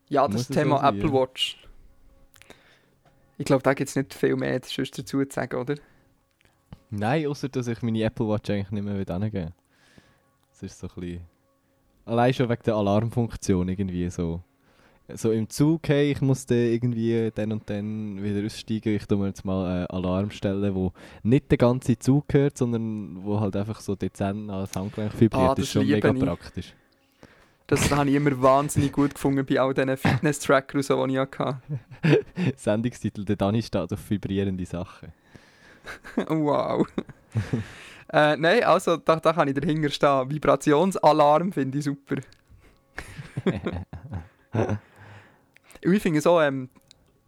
Ja, das das Thema so sein, Apple. Watch. Ich glaube, da gibt es nicht viel mehr sonst dazu zu sagen, oder? Nein, außer dass ich meine Apple Watch eigentlich nicht mehr hingeben will. Das ist so ein bisschen... Allein schon wegen der Alarmfunktion irgendwie so. so im Zug, hey, ich muss dann irgendwie dann und dann wieder aussteigen, ich tue mir jetzt mal einen Alarm stellen, wo nicht der ganze Zug hört, sondern wo halt einfach so dezent als Handgelenk vibriert. Ah, das ist schon mega ich. praktisch. Das habe ich immer wahnsinnig gut gefunden bei all diesen Fitness-Trackern, so, die ich hatte. Sendungstitel, der Dani steht auf vibrierende Sachen. Wow. äh, Nein, also da, da kann ich dahinter stehen. Vibrationsalarm finde ich super. Ich finde so, ähm,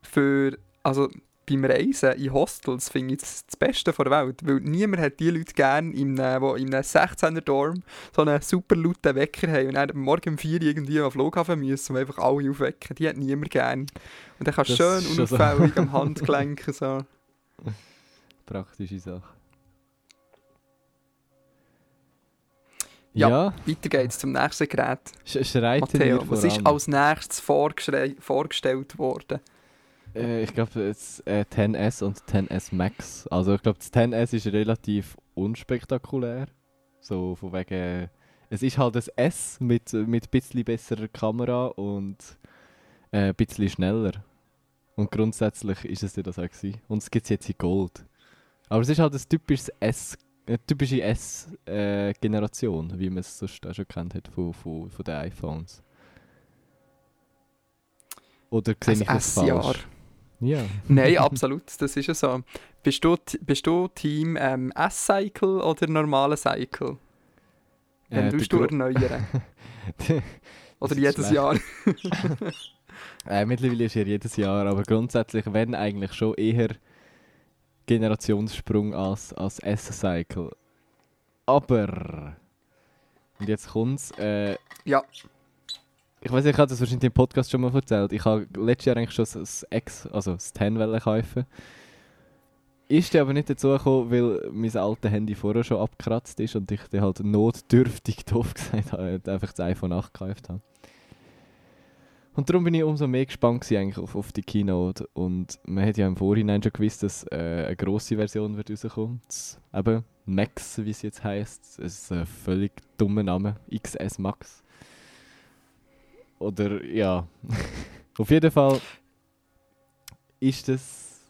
für, also beim Reisen in Hostels finde ich das, das Beste der Welt, weil niemand hat die Leute gerne, in einem, die in einem 16er Dorm so einen super lauten Wecker haben und dann morgen um 4 Uhr irgendwie am Flughafen müssen und einfach alle aufwecken. Die hat niemand gerne. Und dann kannst du schön schon so. unauffällig am Handgelenk so. Praktische Sache. Ja. Ja, Weiter geht's zum nächsten Gerät. sch schreit Matteo, was ist als nächstes vorgestellt worden? Äh, ich glaube, es äh, 10S und 10S Max. Also ich glaube, das 10S ist relativ unspektakulär. So von wegen... Es ist halt ein S mit mit ein bisschen besserer Kamera und äh, ein bisschen schneller. Und grundsätzlich ist es ja das auch gewesen. Und es gibt es jetzt in Gold. Aber es ist halt ein typisches S, eine typische S-Generation, wie man es sonst auch schon kennt hat von, von, von den iPhones. Oder sehe Ein ich das falsch? Ja. Nein, absolut, das ist ja so. Bist du, bist du Team ähm, S-Cycle oder normale Cycle? Wenn Äh, du du erneuern? Oder jedes schlecht. Jahr? Äh, mittlerweile ist er jedes Jahr, aber grundsätzlich werden eigentlich schon eher Generationssprung als, als S-Cycle. Aber, und jetzt kommt's, äh, Ja. ich weiß ich habe das wahrscheinlich im Podcast schon mal erzählt, ich habe letztes Jahr eigentlich schon das X, also das 10 wollen kaufen. Ist aber nicht dazu gekommen, weil mein altes Handy vorher schon abgekratzt ist und ich dann halt notdürftig, doof gesagt habe, einfach das iPhone 8 gekauft habe. Und darum bin ich umso mehr gespannt eigentlich auf, auf die Keynote. Und man hat ja im Vorhinein schon gewusst, dass äh, eine grosse Version wird rauskommen. Eben Max, wie es jetzt heisst. Es ist ein völlig dummer Name. XS Max. Oder ja. auf jeden Fall ist das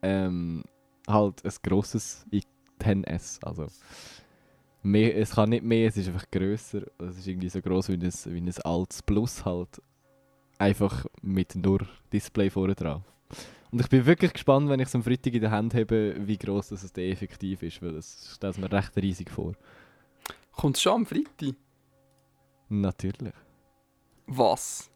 ähm, halt ein grosses i10S. Also mehr, es kann nicht mehr, es ist einfach grösser. Es ist irgendwie so groß wie ein, wie ein altes Plus halt. Einfach mit nur Display vorne dran. Und ich bin wirklich gespannt, wenn ich es am Freitag in der Hand habe, wie groß das es dann effektiv ist, weil es stellt mir recht riesig vor. Kommt schon am Freitag? Natürlich. Was?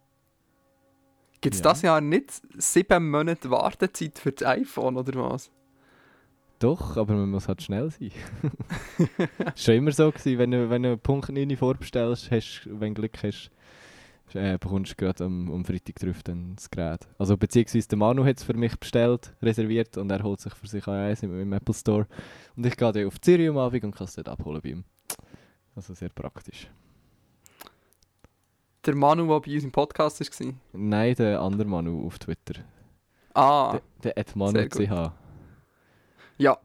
Gibt es Ja. das Jahr nicht sieben Monate Wartezeit für das iPhone oder was? Doch, aber man muss halt schnell sein. ist schon immer so gewesen, wenn du, wenn du Punkt 9 vorbestellst, hast, wenn du Glück hast, äh, bekommst du gerade am, am Freitag drauf dann das Gerät. Also beziehungsweise der Manu hat es für mich bestellt, reserviert und er holt sich für sich eins im, im Apple Store. Und ich gehe dann auf Zürich am Abend und kann es dort abholen bei ihm. Also sehr praktisch. Der Manu, der bei uns im Podcast war? Nein, der andere Manu auf Twitter. Ah, Der, der Manu. CH. Ja.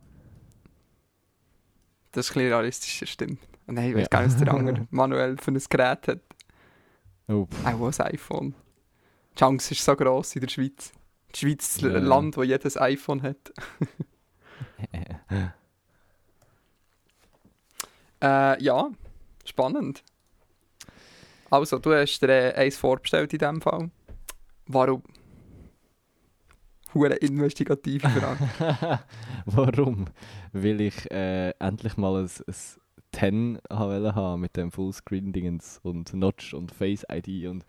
Das ist ein bisschen realistisch, das stimmt. Und ich weiß Ja. gar nicht, was der andere manuell für ein Gerät hat. Oh. Auch ein iPhone. Die Chance ist so gross in der Schweiz. Die Schweiz ist Ja. ein Land, wo jedes iPhone hat. Äh, ja, spannend. Also, du hast dir äh, eins vorbestellt in diesem Fall. Warum? Hure investigative Frage. Warum? Weil ich äh, endlich mal ein, ein 10 haben haben mit dem Fullscreen-Dingens und Notch und Face ID und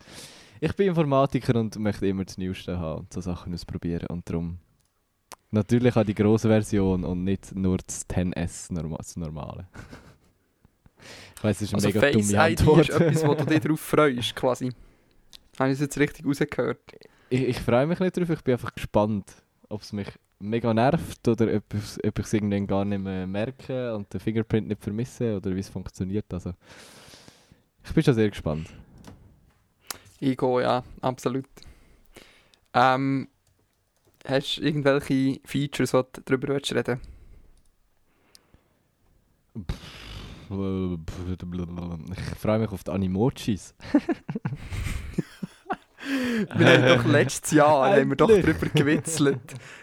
ich bin Informatiker und möchte immer das Neueste haben und so Sachen ausprobieren und darum natürlich auch die große Version und nicht nur das 10S, norma das normale. ich weiß, es ist eine also mega Face dumme ID Antwort. ist etwas, wo du dich darauf freust, quasi. Habe ich es jetzt richtig rausgehört? Ich, ich freue mich nicht drauf, ich bin einfach gespannt, ob es mich mega nervt oder ob, ob ich es irgendwann gar nicht mehr merke und den Fingerprint nicht vermisse oder wie es funktioniert. Also, ich bin schon sehr gespannt. Ego, ja, absolut. Ähm, hast du irgendwelche Features, die du darüber willst reden Ich freue mich auf die Animojis. Wir haben doch letztes Jahr haben wir doch darüber gewitzelt,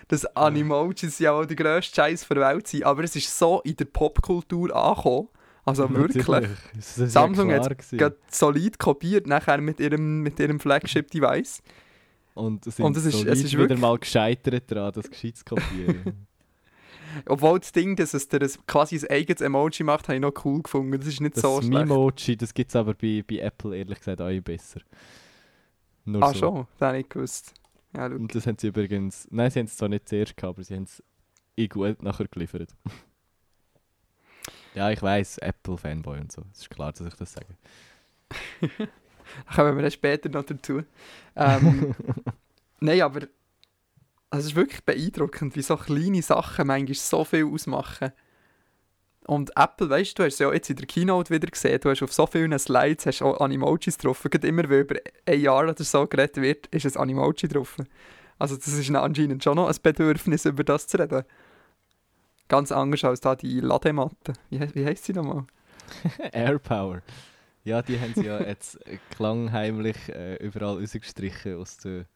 dass Animojis ja auch der grösste Scheiß der Welt sind. Aber es ist so in der Popkultur angekommen. Also wirklich. Das Samsung ja gewesen. Gerade solid kopiert nachher mit ihrem, mit ihrem Flagship-Device. Und es Und es ist- es ist wieder wirklich- mal gescheitert daran, das gescheit zu kopieren. Obwohl das Ding, dass es dir quasi ein eigenes Emoji macht, habe ich noch cool gefunden. Das ist nicht Das so schlecht. Mimoji, das gibt es aber bei, bei Apple ehrlich gesagt auch besser. Nur Ah so. schon, das habe ich gewusst. Ja, schau. Und das haben sie übrigens, nein, sie haben es zwar nicht zuerst gehabt, aber sie haben es in gut nachher geliefert. ja, ich weiß, Apple-Fanboy und so. Es ist klar, dass ich das sage. Da kommen wir dann später noch dazu. Ähm, Nein, aber es ist wirklich beeindruckend, wie so kleine Sachen manchmal so viel ausmachen. Und Apple, weißt du, du hast ja jetzt in der Keynote wieder gesehen, du hast auf so vielen Slides hast auch Animojis drauf. Gerade immer, wenn über ein Jahr oder so geredet wird, ist ein Animoji drauf. Also das ist anscheinend schon noch ein Bedürfnis, über das zu reden. Ganz anders als da die Ladematte. Wie, wie heisst sie nochmal? Airpower. Ja, die haben sie ja jetzt klangheimlich äh, überall rausgestrichen aus der,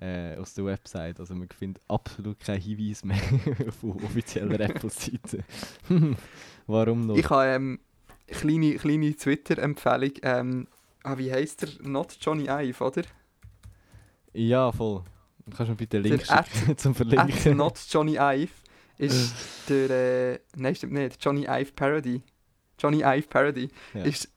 äh, aus der Website. Also man findet absolut keinen Hinweis mehr von offizieller Apple-Seite. Warum noch? Ich habe ähm, kleine, kleine Twitter-Empfehlung. Ähm, ah, wie heisst der? Not Johnny Ive, oder? Ja, voll. Kannst du mir bitte einen Link schicken zum At Verlinken? Not Johnny Ive ist der. Äh, nein, stimmt nicht. Johnny Ive Parody. Johnny Ive Parody Ja. ist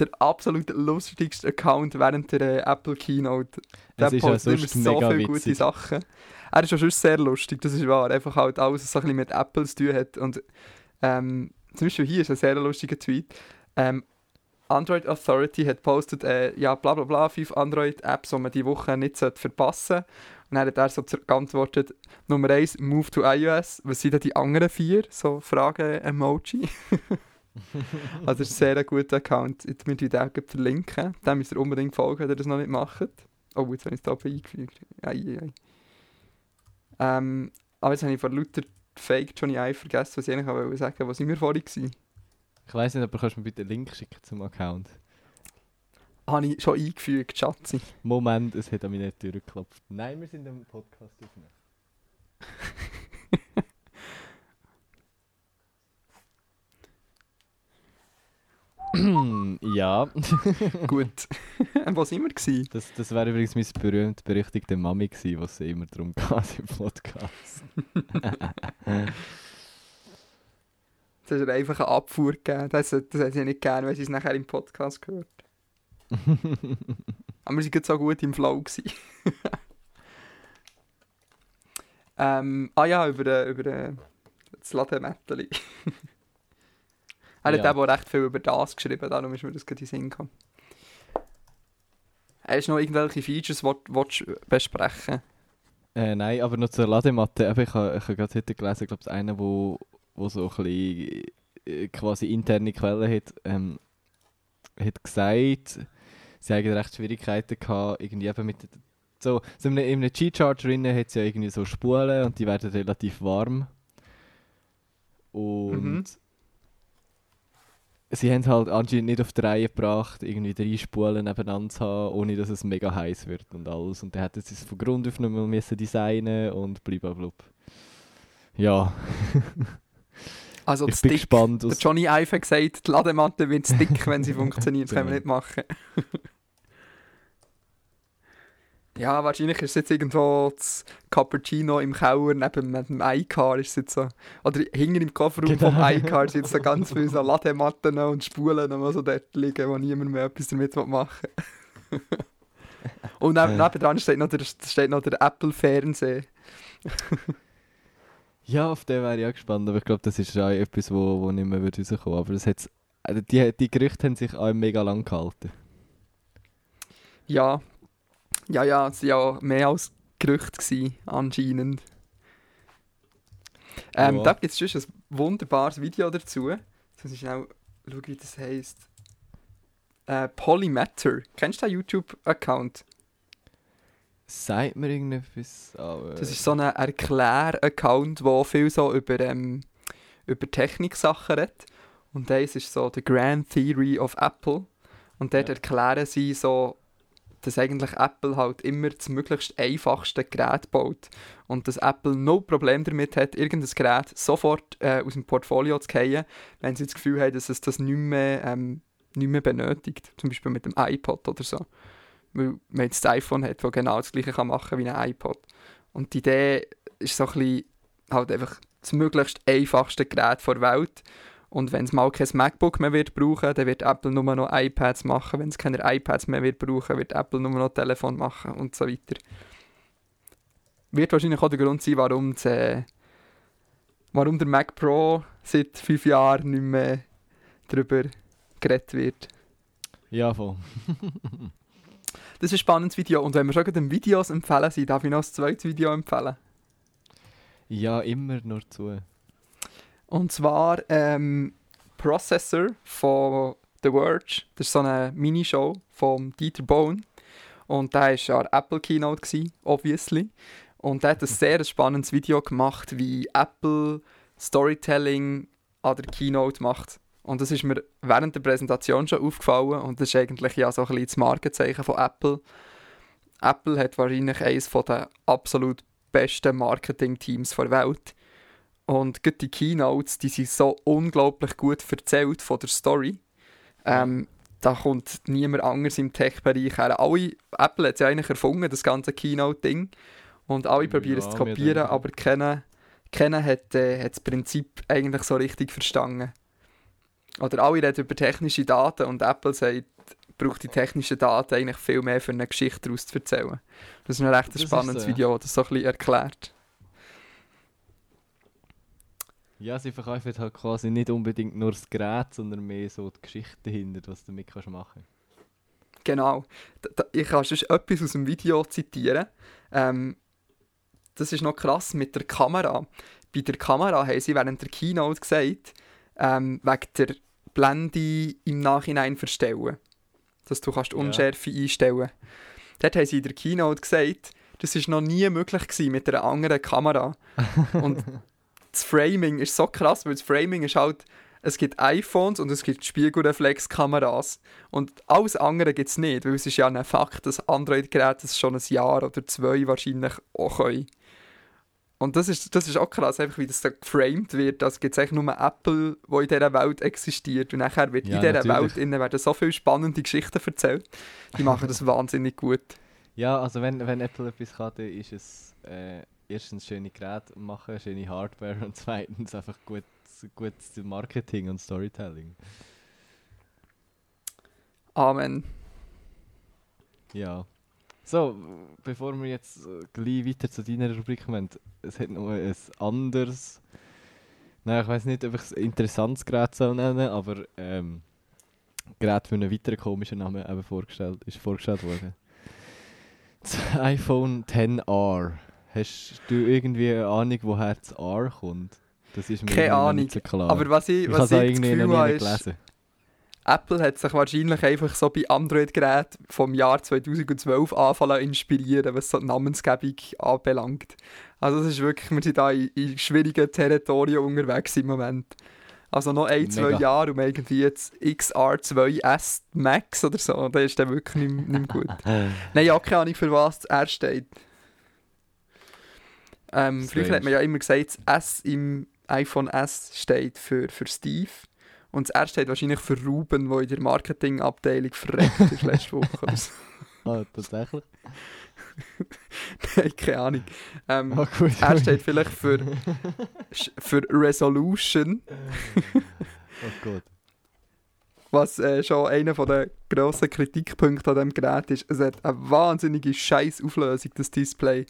der absolut lustigste Account während der äh, Apple Keynote. Der Es ist ja postet immer so viele gute witzig. Sachen. Er ist auch sonst sehr lustig, das ist wahr. Einfach halt alles, was so ein bisschen mit Apple zu tun hat. Und ähm, zum Beispiel hier ist ein sehr lustiger Tweet. Ähm, Android Authority hat postet, äh, ja, bla bla bla, fünf Android-Apps, die man die Woche nicht verpassen sollte. Und dann hat er so geantwortet, Nummer 1, Move to iOS. Was sind denn die anderen vier? So Frage-Emoji. also, ist ein sehr guter Account. Jetzt müsst ihr den auch verlinken. Dem müsst ihr unbedingt folgen, wenn ihr das noch nicht macht. Oh, jetzt habe ich es da eingefügt. Ei. Ähm, aber jetzt habe ich vor lauter Fake Johnny Ive vergessen, was ich eigentlich wollte sagen. Wo sind wir vorhin gewesen? Ich weiß nicht, aber kannst du mir bitte einen Link schicken zum Account? Habe ich schon eingefügt, Schatzi. Moment, es hat an mich nicht durchgeklopft. Nein, wir sind im Podcast aufnehmen. ja, Gut. Sind wir gewesen? das, das wäre übrigens meine berühmt berüchtigte Mami gewesen, was immer darum geht im Podcast. Das hat er einfach eine Abfuhr gegeben. Das, das hätte ich nicht gerne, wenn sie es nachher im Podcast gehört. Aber wir waren so gut im Flow. ähm, ah ja, über, äh, über äh, das Lademätteli. Er hat eben auch recht viel über das geschrieben, darum ist mir das gerade in Sinn gekommen. Hast du noch irgendwelche Features, die du besprechen Äh, nein, aber noch zur Ladematte. Ich habe ich ha gerade heute gelesen, ich glaube, das eine, wo, wo so ein bisschen äh, quasi interne Quellen hat, ähm, hat gesagt, sie haben recht Schwierigkeiten gehabt, irgendwie eben mit so, so in einem- in einem G-Charger drinnen hat es ja irgendwie so Spulen und die werden relativ warm. Und Mhm. Sie haben halt anscheinend nicht auf die Reihe gebracht, irgendwie drei Spulen nebeneinander zu haben, ohne dass es mega heiß wird und alles. Und dann hätten sie es von Grund auf noch mal müssen designen und blablabla. Ja, Also ich das bin Stick. gespannt. Der Johnny Ive hat gesagt, die Ladematte wird stick, wenn sie funktioniert. Das können wir Genau. nicht machen. Ja, wahrscheinlich ist es jetzt irgendwo das Cappuccino im Keller neben dem iCar. Ist jetzt so. Oder hinten im Kofferraum Genau. vom iCar sind jetzt so ganz viele so Ladematten und Spulen, die so dort liegen, wo niemand mehr etwas damit machen will. und neben, Äh. nebendran steht noch der, steht noch der Apple-Fernseher. ja, auf den wäre ich auch gespannt, aber ich glaube, das ist auch etwas, wo, wo nicht mehr wird rauskommen Aber das hat's, also die, die Gerüchte haben sich auch mega lang gehalten. Ja, ja, ja, es waren ja mehr als Gerüchte gewesen, anscheinend. Ähm, Ja. Da gibt es schon ein wunderbares Video dazu. Jetzt muss ich schnell schauen, wie das heisst. Äh, Polymatter. Kennst du den YouTube-Account? Sagt mir irgendetwas? Aber, Das ist so ein Erklär-Account, der viel so über, ähm, über Technik-Sachen redet. Und das ist so The Grand Theory of Apple. Und dort Ja. erklären sie so dass eigentlich Apple halt immer das möglichst einfachste Gerät baut. Und dass Apple no Problem damit hat, irgendein Gerät sofort äh, aus dem Portfolio zu fallen, wenn sie das Gefühl haben, dass es das nicht mehr, ähm, nicht mehr benötigt. Zum Beispiel mit dem iPod oder so. Weil man jetzt das iPhone hat, das genau das gleiche kann machen wie ein iPod. Und die Idee ist so ein bisschen halt einfach das möglichst einfachste Gerät der Welt. Und wenn es mal kein MacBook mehr wird brauchen, dann wird Apple nur noch iPads machen. Wenn es keine iPads mehr wird brauchen, wird Apple nur noch Telefon machen und so weiter. Wird wahrscheinlich auch der Grund sein, warum, das, äh, warum der Mac Pro seit fünf Jahren nicht mehr darüber geredet wird. Ja, voll. Das ist ein spannendes Video. Und wenn wir schon gerade Videos empfehlen sind, darf ich noch ein zweites Video empfehlen. Ja, immer nur zu. Und zwar ähm, Processor von The Verge. Das ist so eine Minishow von Dieter Bohn. Und der war ja Apple Keynote, gewesen, obviously. Und der hat ein sehr spannendes Video gemacht, wie Apple Storytelling an der Keynote macht. Und das ist mir während der Präsentation schon aufgefallen. Und das ist eigentlich ja so ein bisschen das Markenzeichen von Apple. Apple hat wahrscheinlich eines der absolut besten Marketing-Teams der Welt. Und gerade die Keynotes, die sind so unglaublich gut erzählt von der Story. Ähm, da kommt niemand anders im Tech-Bereich her. Alle, Apple hat es ja eigentlich erfunden, das ganze Keynote-Ding. Und alle Ja, probieren es zu kopieren, aber keiner, keiner hat, äh, hat das Prinzip eigentlich so richtig verstanden. Oder alle reden über technische Daten und Apple sagt, braucht die technischen Daten eigentlich viel mehr für eine Geschichte daraus zu erzählen. Das ist ein recht Das ist spannendes ja. Video, das so ein bisschen erklärt. Ja, sie verkaufen halt quasi nicht unbedingt nur das Gerät, sondern mehr so die Geschichte dahinter, was du damit kannst machen Genau. Ich kann sonst etwas aus dem Video zitieren. Ähm, das ist noch krass mit der Kamera. Bei der Kamera haben sie während der Keynote gesagt, ähm, wegen der Blende im Nachhinein verstellen. Dass du kannst Ja. Unschärfe einstellen Dort haben sie in der Keynote gesagt, das war noch nie möglich gewesen mit einer anderen Kamera. Und das Framing ist so krass, weil das Framing ist halt, es gibt iPhones und es gibt Spiegelreflexkameras. Und alles andere gibt es nicht, weil es ist ja ein Fakt, dass Android-Geräte das schon ein Jahr oder zwei wahrscheinlich auch können. Und das ist, das ist auch krass, einfach wie das da geframed wird. Das gibt es eigentlich nur Apple, wo in dieser Welt existiert. Und nachher wird Ja, in dieser natürlich. Welt innen werden so viele spannende Geschichten erzählt. Die machen das wahnsinnig gut. Ja, also wenn, wenn Apple etwas kann, dann ist es äh, erstens schöne Geräte machen, schöne Hardware und zweitens einfach gut, gutes Marketing und Storytelling. Amen. Ja. So, bevor wir jetzt äh, gleich weiter zu deiner Rubrik kommen, es hat noch ein anderes, nein, ich weiß nicht, ob ich es interessantes Gerät soll nennen, aber ähm, Gerät für einen weiteren komischen Namen eben vorgestellt, ist vorgestellt worden. Das iPhone XR. Hast du irgendwie eine Ahnung, woher das R kommt? Das ist mir Keine Ahnung, nicht so klar. Aber was ich, ich was ich es das Gefühl habe, ist, gelesen. Apple hat sich wahrscheinlich einfach so bei Android-Geräten vom Jahr 2012 anfangen inspirieren, was so die Namensgebung anbelangt. Also das ist wirklich, wir sind da in, in schwierigen Territorien unterwegs im Moment. Also noch ein, zwei Mega. Jahre um irgendwie jetzt XR2S Max oder so, dann ist der wirklich nicht, nicht gut. Nein, ich habe keine Ahnung, für was das R steht. Ähm, früher hat man ja immer gesagt, das S im iPhone S steht für, für Steve. Und das R steht wahrscheinlich für Ruben, der in der Marketingabteilung verreckt ist letzte Woche. Ah, tatsächlich? Nein, keine Ahnung. Ähm, Ah, gut. R steht vielleicht für, für Resolution, oh Gott. was äh, schon einer der grossen Kritikpunkte an diesem Gerät ist. Es hat eine wahnsinnige Scheiß-Auflösung, das Display.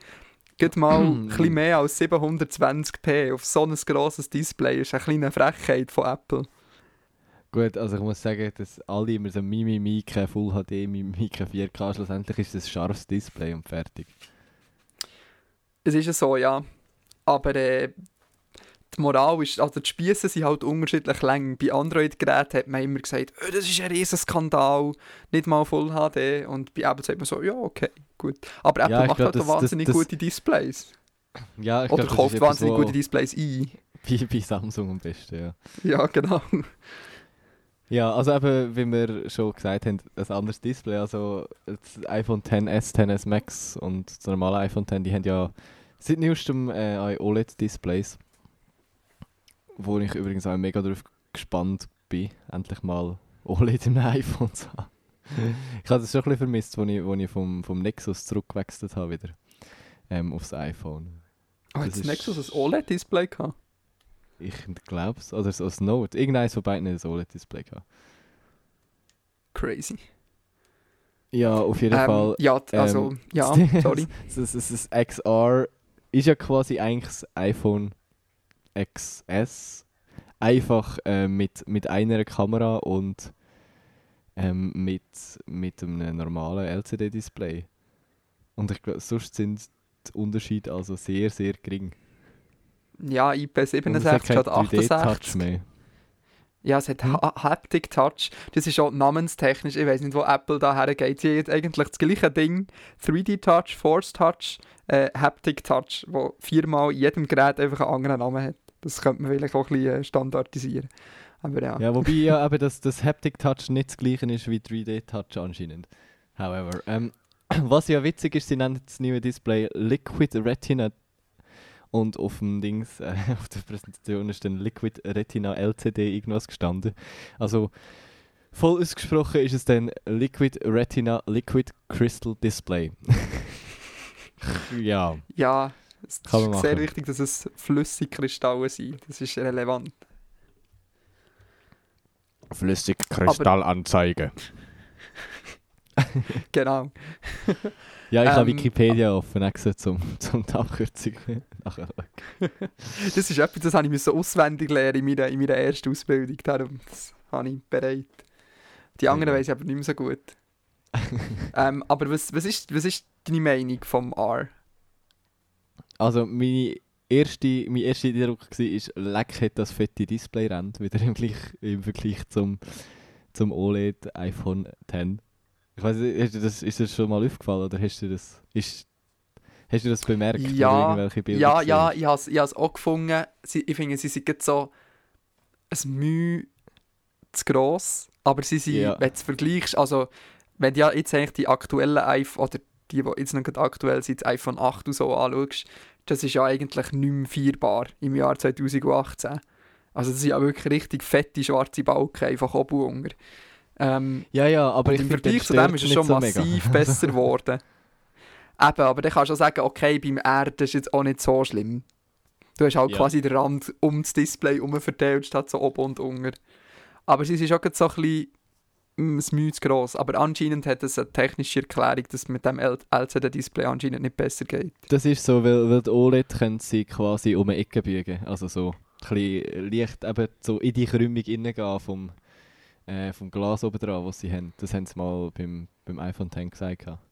Geht mal ein bisschen mehr als 720p auf so ein grosses Display ist eine kleine Frechheit von Apple. Gut, also ich muss sagen, dass alle immer so Mimi, Mi, kein Full HD, Mimi, kein 4K, schlussendlich ist das ein scharfes Display und fertig. Es ist ja so, ja. Aber äh, die Moral ist, also die Spieße sind halt unterschiedlich lang. Bei Android-Geräten hat man immer gesagt, «Oh, das ist ein riesen Skandal, nicht mal Full HD. Und bei Apple sagt man so, ja, okay, gut. Aber Apple Ja, macht glaub, halt das- wahnsinnig das- gute Displays. Ja, ich Oder glaub, kauft wahnsinnig gute Displays ein. Bei, bei Samsung am besten, ja. Ja, genau. Ja, also eben, wie wir schon gesagt haben, ein anderes Display. Also das iPhone XS, XS Max und das normale iPhone X, die haben ja seit neuestem äh, OLED-Displays. Wo ich übrigens auch mega drauf gespannt bin, endlich mal OLED im iPhone zu haben. ich habe das schon ein bisschen vermisst, als ich, als ich vom, vom Nexus zurückgewechselt habe wieder ähm, aufs iPhone. Oh, Das hat das Nexus ein OLED-Display gehabt? Ich glaube es. Oder so ein Note. Irgendeines von beiden hat ein OLED-Display gehabt. Crazy. Ja, auf jeden Ähm, Fall. Ja, also, ähm, ja, sorry. Das, das, das XR ist ja quasi eigentlich das iPhone XS. Einfach äh, mit, mit einer Kamera und ähm, mit, mit einem normalen LCD-Display. Und ich glaube, sonst sind die Unterschiede also sehr, sehr gering. Ja, Und es hat IP67 keinen hat 3D-Touch 68. mehr. Ja, es hat Hm? ha Haptic Touch. Das ist auch namenstechnisch. Ich weiß nicht, wo Apple da hergeht. Sie haben eigentlich das gleiche Ding. 3D Touch, Force Touch, äh, Haptic Touch, wo viermal in jedem Gerät einfach einen anderen Namen hat. Das könnte man vielleicht auch ein bisschen äh, standardisieren. Aber ja. Ja, wobei ja eben das, das Haptic Touch nicht das gleiche ist wie 3D Touch anscheinend. However, ähm, was ja witzig ist, sie nennen das neue Display Liquid Retina und auf dem Dings, äh, auf der Präsentation ist dann Liquid Retina LCD irgendwas gestanden. Also voll ausgesprochen ist es dann Liquid Retina Liquid Crystal Display. ja, Ja, es Kann ist sehr wichtig, dass es Flüssigkristalle sind. Das ist relevant. Flüssigkristallanzeige. Genau. Ja, ich habe Ähm, Wikipedia offen, extra zum, zum die Abkürzung. Das ist etwas, das habe ich müssen auswendig lernen in meiner, in meiner ersten Ausbildung. Darum das habe ich bereit. Die anderen Ja. weiß ich aber nicht mehr so gut. ähm, aber was, was, ist, was ist deine Meinung vom R? Also meine erste, mein erster Eindruck war, leck hat das fette Display rennt, wieder im, Vergleich, im Vergleich zum, zum OLED iPhone X. Ich weiß nicht, das, ist dir das schon mal aufgefallen oder hast du das, ist, hast du das bemerkt? Ja, Ja, ja, ich habe es ich has auch gefunden. Sie, ich finde, sie sind gerade so ein Mühe zu gross. Aber sie sind, Ja. wenn du es vergleichst, also wenn du ja jetzt eigentlich die aktuellen iPhone, oder die, die jetzt noch aktuell sind, das iPhone 8 und so anschaust, das ist ja eigentlich nicht mehr feierbar im Jahr 2018. Also das sind ja wirklich richtig fette schwarze Balken, einfach oben und unter. Ähm, Ja, ja, aber ich im Vergleich zu dem ist es schon so mega. massiv besser geworden. Eben, aber dann kannst du auch sagen, okay, beim das ist jetzt auch nicht so schlimm. Du hast halt Ja. quasi den Rand um das Display herum verteilt, statt so oben und unten. Aber sie ist auch so ein bisschen ein Mühe zu gross. Aber anscheinend hat es eine technische Erklärung, dass es mit dem LCD-Display anscheinend nicht besser geht. Das ist so, weil, weil die OLED können sie quasi um eine Ecke biegen. Also so ein bisschen leicht eben so in die Krümmung reingehen vom, äh, vom Glas oben dran, was sie haben. Das haben sie mal beim, beim iPhone X gesagt. gehabt.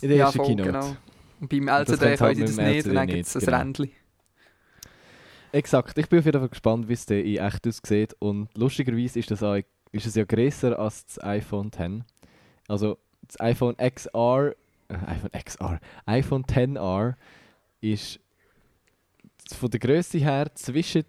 In der ersten Keynote. genau. Und beim das LCD können sie halt das nicht, und dann LCD gibt es ein genau. Rändchen. Exakt. Ich bin auf jeden Fall gespannt, wie es in echt aussieht. Und lustigerweise ist, das auch, ist es ja grösser als das iPhone X. Also das iPhone XR, äh, iPhone XR, iPhone XR ist von der Größe her zwischen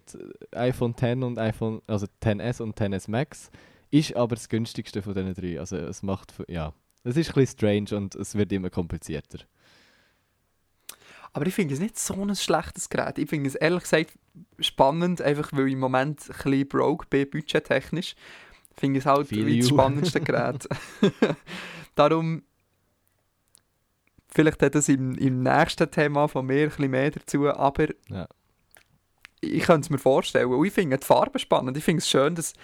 iPhone X und iPhone, also XS und XS Max, ist aber das günstigste von diesen drei. Also es macht, ja, es ist ein bisschen strange und es wird immer komplizierter. Aber ich finde es nicht so ein schlechtes Gerät. Ich finde es ehrlich gesagt spannend, einfach weil ich im Moment ein bisschen broke bin, budgettechnisch. Ich finde es halt Feel wie das you. spannendste Gerät. Darum, vielleicht hat es im, im nächsten Thema von mir ein bisschen mehr dazu, aber Ja. ich könnte es mir vorstellen. Und ich finde die Farbe spannend. Ich finde es schön, dass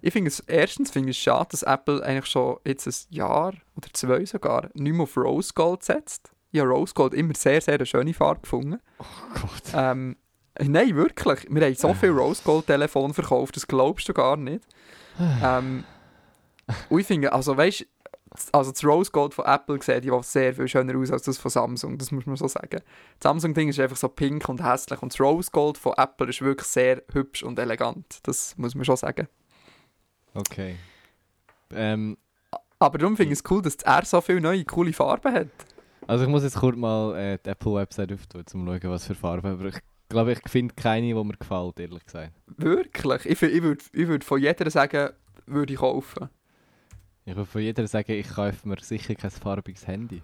ich finde es, erstens finde ich es schade, dass Apple eigentlich schon jetzt ein Jahr oder zwei sogar nicht mehr auf Rose Gold setzt. Ich habe Rose Gold immer sehr, sehr eine schöne Farbe gefunden. Oh Gott. Ähm, nein, wirklich. Wir haben so viel Rose Gold Telefon verkauft, das glaubst du gar nicht. Ähm, und ich finde, also weißt also das Rose Gold von Apple sieht ja sehr viel schöner aus als das von Samsung, das muss man so sagen. Das Samsung-Ding ist einfach so pink und hässlich und das Rose Gold von Apple ist wirklich sehr hübsch und elegant, das muss man schon sagen. Okay. Ähm, Aber darum finde ich es cool, dass das R so viele neue, coole Farben hat. Also ich muss jetzt kurz mal äh, die Apple-Website öffnen, um zu schauen, was für Farben. Ich glaube, ich finde keine, die mir gefällt, ehrlich gesagt. Wirklich. Ich, ich würde ich würd von jeder sagen, würde ich kaufen. Ich würde von jeder sagen, ich kaufe mir sicher kein farbiges Handy.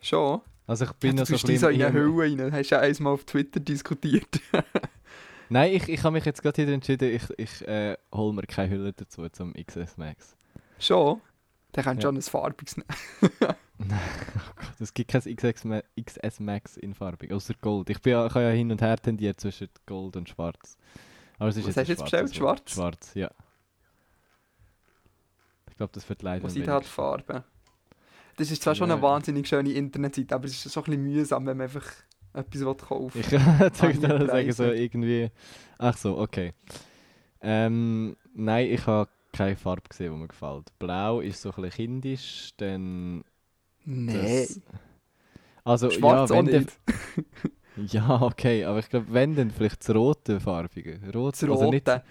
Schon? Also ich bin du noch so ein die so in bisschen... eine Höhle rein. Hast du ja einmal auf Twitter diskutiert. Nein, ich, ich habe mich jetzt gerade wieder entschieden, ich, ich äh, hole mir keine Hülle dazu zum XS Max. Schon? Dann kannst du Ja. schon ein farbiges nehmen. Oh Gott, es gibt kein XS, Ma XS Max in farbig, außer Gold. Ich, bin ja, habe ja hin und her tendiert zwischen Gold und Schwarz. Aber es ist Was jetzt hast du jetzt bestellt? Schwarz? Schwarz, ja. Ich glaube, das wird leider Was am sind halt. Farben? Das ist zwar schon eine Ja. wahnsinnig schöne Internetseite, aber es ist schon ein bisschen mühsam, wenn man einfach etwas kaufen Ich kann ich hier sagen, so irgendwie... Ach so, okay. Ähm, nein, ich habe keine Farbe gesehen, die mir gefällt. Blau ist so ein bisschen kindisch, dann... Das- Also, schwarz ja, wenn dann- nicht. Ja, okay, aber ich glaube, wenn dann vielleicht das rote farbige. Rot, Das also nicht Rote.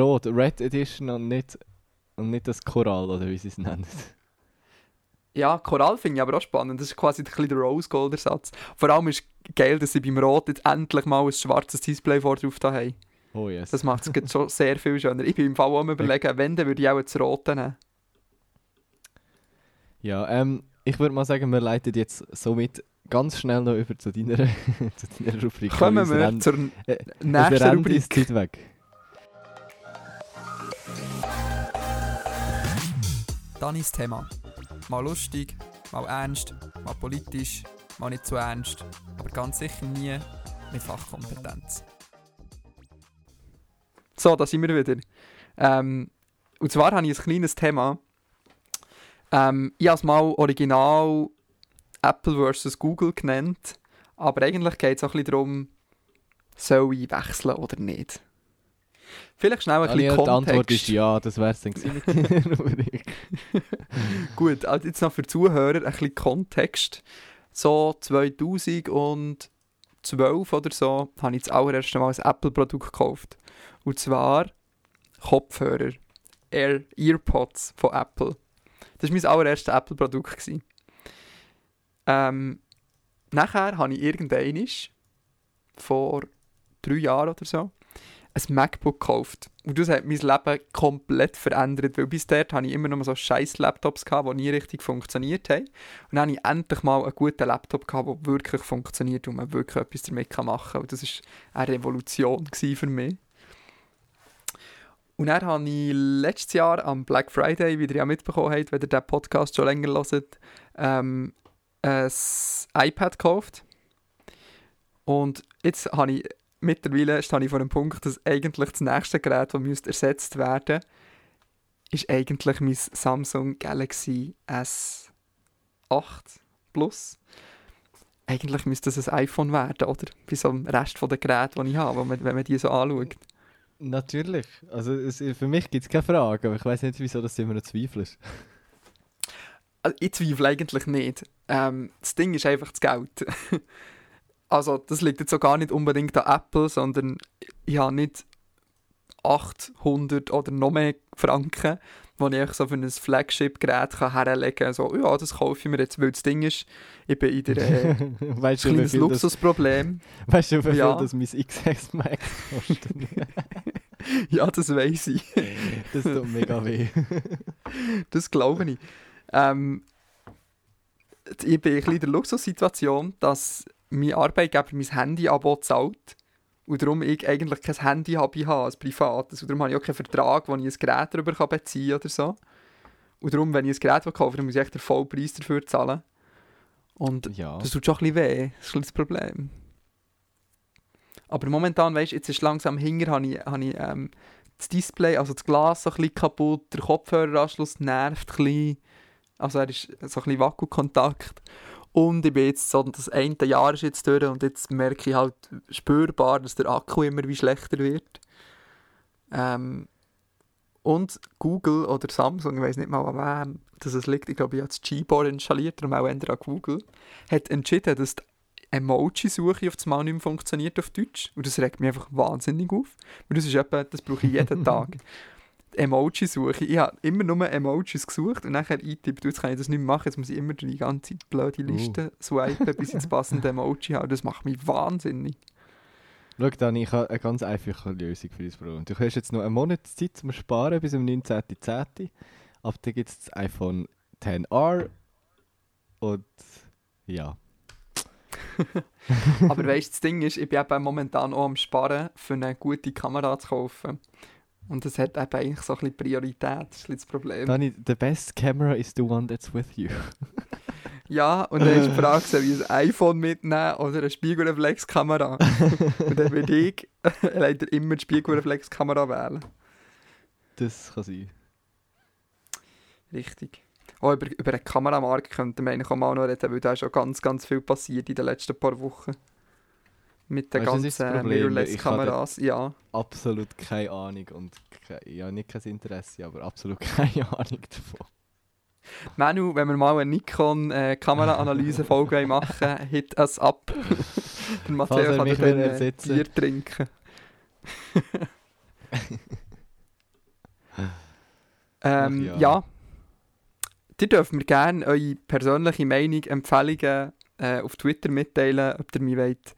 rot, Red Edition und nicht, und nicht das Korall oder wie sie es nennen. Ja, Korall finde ich aber auch spannend. Das ist quasi ein bisschen der Rose Gold Ersatz. Vor allem ist geil, dass sie beim Rot jetzt endlich mal ein schwarzes Display vor drauf haben. Oh yes. Das macht es schon sehr viel schöner. Ich bin im Fall auch am überlegen, wenn, dann würde ich auch das Rote nehmen. Ja, ähm, ich würde mal sagen, wir leiten jetzt somit ganz schnell noch über zu deiner, zu deiner Rubrik. Kommen wir rennt- zur äh, nächsten Rubrik. die Zeit weg. Danis Thema. Mal lustig, mal ernst, mal politisch, mal nicht zu ernst, aber ganz sicher nie mit Fachkompetenz. So, da sind wir wieder. Ähm, und zwar habe ich ein kleines Thema. Ähm, ich habe es mal original Apple vs. Google genannt. Aber eigentlich geht es auch ein bisschen darum, soll ich wechseln oder nicht. Vielleicht schnell ein Daniel, bisschen die Antwort Kontext. ist ja, das wäre es dann. Gut, also jetzt noch für die Zuhörer ein bisschen Kontext. So 2012 oder so habe ich das allererste Mal ein Apple-Produkt gekauft. Und zwar Kopfhörer. Air Earpods von Apple. Das war mein allererstes Apple-Produkt. Ähm, nachher habe ich irgendwann vor drei Jahren oder so ein MacBook gekauft. Und das hat mein Leben komplett verändert, weil bis dort hatte ich immer noch so scheiß Laptops, die nie richtig funktioniert haben. Und dann habe ich endlich mal einen guten Laptop, der wirklich funktioniert und man wirklich etwas damit machen kann. Und das war eine Revolution für mich. Und dann habe ich letztes Jahr am Black Friday, wie ihr ja mitbekommen habt, wenn ihr diesen Podcast schon länger hört, ähm, ein iPad gekauft. Und jetzt habe ich mittlerweile stehe ich vor dem Punkt, dass eigentlich das nächste Gerät, das ersetzt werden ist eigentlich mein Samsung Galaxy S8 Plus. Eigentlich müsste das ein iPhone werden, oder? Bei so dem Rest der Geräte, die ich habe, wenn man, wenn man die so anschaut. Natürlich. Also es, für mich gibt es keine Frage, aber ich weiß nicht, wieso das immer noch zweifelst. Also, ich zweifle eigentlich nicht. Ähm, das Ding ist einfach das Geld. also, das liegt jetzt so gar nicht unbedingt an Apple, sondern ich habe nicht 800 oder noch mehr Franken, die ich so für ein Flagship-Gerät kann herlegen kann. So, ja, das kaufe ich mir jetzt, weil das Ding ist, ich bin in der äh, weißt du, kleines viel das, Luxusproblem. weißt du, wie viel Ja. das mein XS Max kostet? ja, das weiß ich. das tut mega weh. Das glaube ich. Ähm, ich bin ein bisschen in der Luxussituation, dass mein Arbeitgeber mein Handy-Abo zahlt. Und darum ich eigentlich kein Handy habe, ich habe, als privates. Und darum habe ich auch keinen Vertrag, wo ich ein Gerät darüber beziehen kann oder so. Und darum, wenn ich ein Gerät kaufe, dann muss ich echt den Vollpreis dafür zahlen. Und Ja. das tut schon ein bisschen weh. Das ist ein bisschen das Problem. Aber momentan, weißt du, jetzt ist langsam hinger, habe ich, habe ich ähm, das Display, also das Glas so ein bisschen kaputt, der Kopfhöreranschluss nervt ein bisschen. Also er ist so ein bisschen Wackelkontakt. Und ich bin jetzt so, das eine Jahr ist jetzt durch und jetzt merke ich halt spürbar, dass der Akku immer wie schlechter wird. Ähm, und Google oder Samsung, ich weiß nicht mal an wem dass es liegt, ich glaube, ich habe das Gboard installiert, darum auch eher an Google, hat entschieden, dass die Emoji-Suche auf das Mal nicht mehr funktioniert auf Deutsch. Und das regt mich einfach wahnsinnig auf. Und das ist etwa, das brauche ich jeden Tag. Emoji-Suche. Ich habe immer nur Emojis gesucht und nachher eingetippt, jetzt kann ich das nicht mehr machen, jetzt muss ich immer die ganze Zeit blöde Liste swipen, bis ich das passende Emoji habe. Das macht mich wahnsinnig. Schau, Dani, ich habe eine ganz einfache Lösung für dieses Problem. Du hast jetzt noch einen Monat Zeit zum Sparen bis am 19.10. Ab dann gibt es das iPhone 10R und ja. Aber weißt du, das Ding ist, ich bin eben momentan auch am Sparen, für eine gute Kamera zu kaufen. Und das hat eben eigentlich so ein bisschen Priorität, das ist das Problem. Dani, the best camera is the one that's with you. Ja, und dann ist die Frage, soll ich ein iPhone mitnehmen oder eine Spiegelreflexkamera? und dann würde ich leider immer die Spiegelreflexkamera wählen. Das kann sein. Richtig. Auch über, über eine Kameramarke könnten wir eigentlich auch mal noch reden, weil da ist schon ganz, ganz viel passiert in den letzten paar Wochen. Mit den Weißt ganzen Mirrorless-Kameras. Ja. Absolut keine Ahnung und ke ja, nicht kein Interesse, aber absolut keine Ahnung davon. Manu, wenn wir mal eine Nikon-Kamera-Analyse-Folge machen wollen, hit us up. Der Matteo kann dann äh. Bier trinken. ähm, Ach ja. ja. Ihr dürft mir gerne eure persönliche Meinung, Empfehlungen äh, auf Twitter mitteilen, ob ihr mich wollt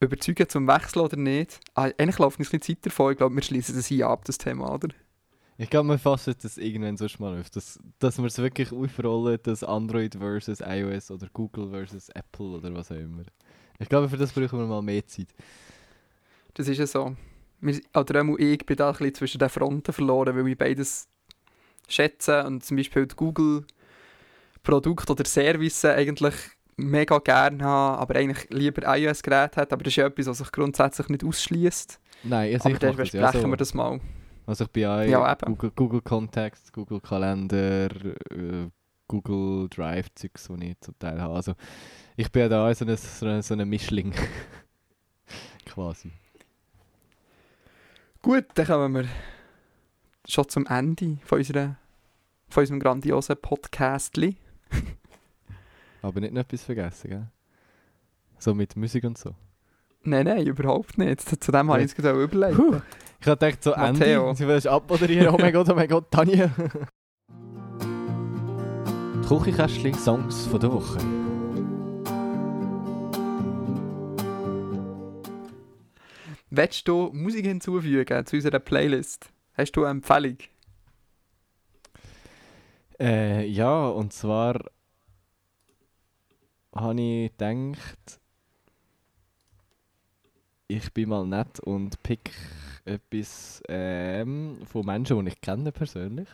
überzeugen zum Wechseln oder nicht. Ah, eigentlich nicht ein bisschen Zeit davon. Ich glaube, wir schließen das hier ab, das Thema, oder? Ich glaube, wir fassen das irgendwann so mal auf, dass, dass wir es wirklich aufrollen, dass Android versus iOS oder Google versus Apple oder was auch immer. Ich glaube, für das brauchen wir mal mehr Zeit. Das ist ja so. Wir, oder auch ich bin da ein bisschen zwischen den Fronten verloren, weil ich beides schätze und zum Beispiel die Google-Produkte oder Services eigentlich mega gerne habe, aber eigentlich lieber iOS-Geräte hat. Aber das ist ja etwas, was sich grundsätzlich nicht ausschließt. Nein, also Aber ich dann besprechen ja so. wir das mal. Also ich bin ja, Ja. Google, Google Contacts, Google Kalender, äh, Google Drive Zeugs, die ich zum Teil habe. Also ich bin ja da so ein so eine, so eine Mischling. Quasi. Gut, dann kommen wir schon zum Ende von, unserer, von unserem grandiosen Podcast. Aber nicht noch etwas vergessen, gell? So mit Musik und so. Nein, nein, überhaupt nicht. Zu dem habe ich jetzt gerade überlegt. Puh. Ich habe gedacht, so Matteo. Ende, sie willst abmoderieren. Oh mein Gott, oh mein Gott, Tanja. Die Küchenkästchen Songs von der Woche. Willst du Musik hinzufügen zu unserer Playlist? Hast du eine Empfehlung? Äh, ja, und zwar habe ich gedacht, ich bin mal nett und pick etwas ähm, von Menschen, die ich kenne persönlich.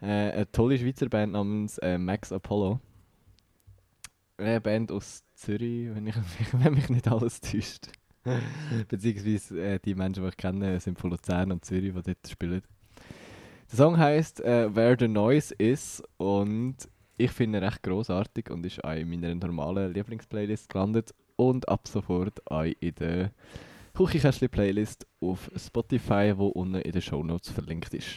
Äh, eine tolle Schweizer Band namens äh, Max Apollo. Eine Band aus Zürich, wenn, ich, wenn mich nicht alles täuscht. Beziehungsweise äh, die Menschen, die ich kenne, sind von Luzern und Zürich, die dort spielen. Der Song heißt äh, Where the Noise Is und ich finde ihn recht großartig und ist auch in meiner normalen Lieblingsplaylist gelandet und ab sofort auch in der Küchenkästchen-Playlist auf Spotify, wo unten in den Shownotes verlinkt ist.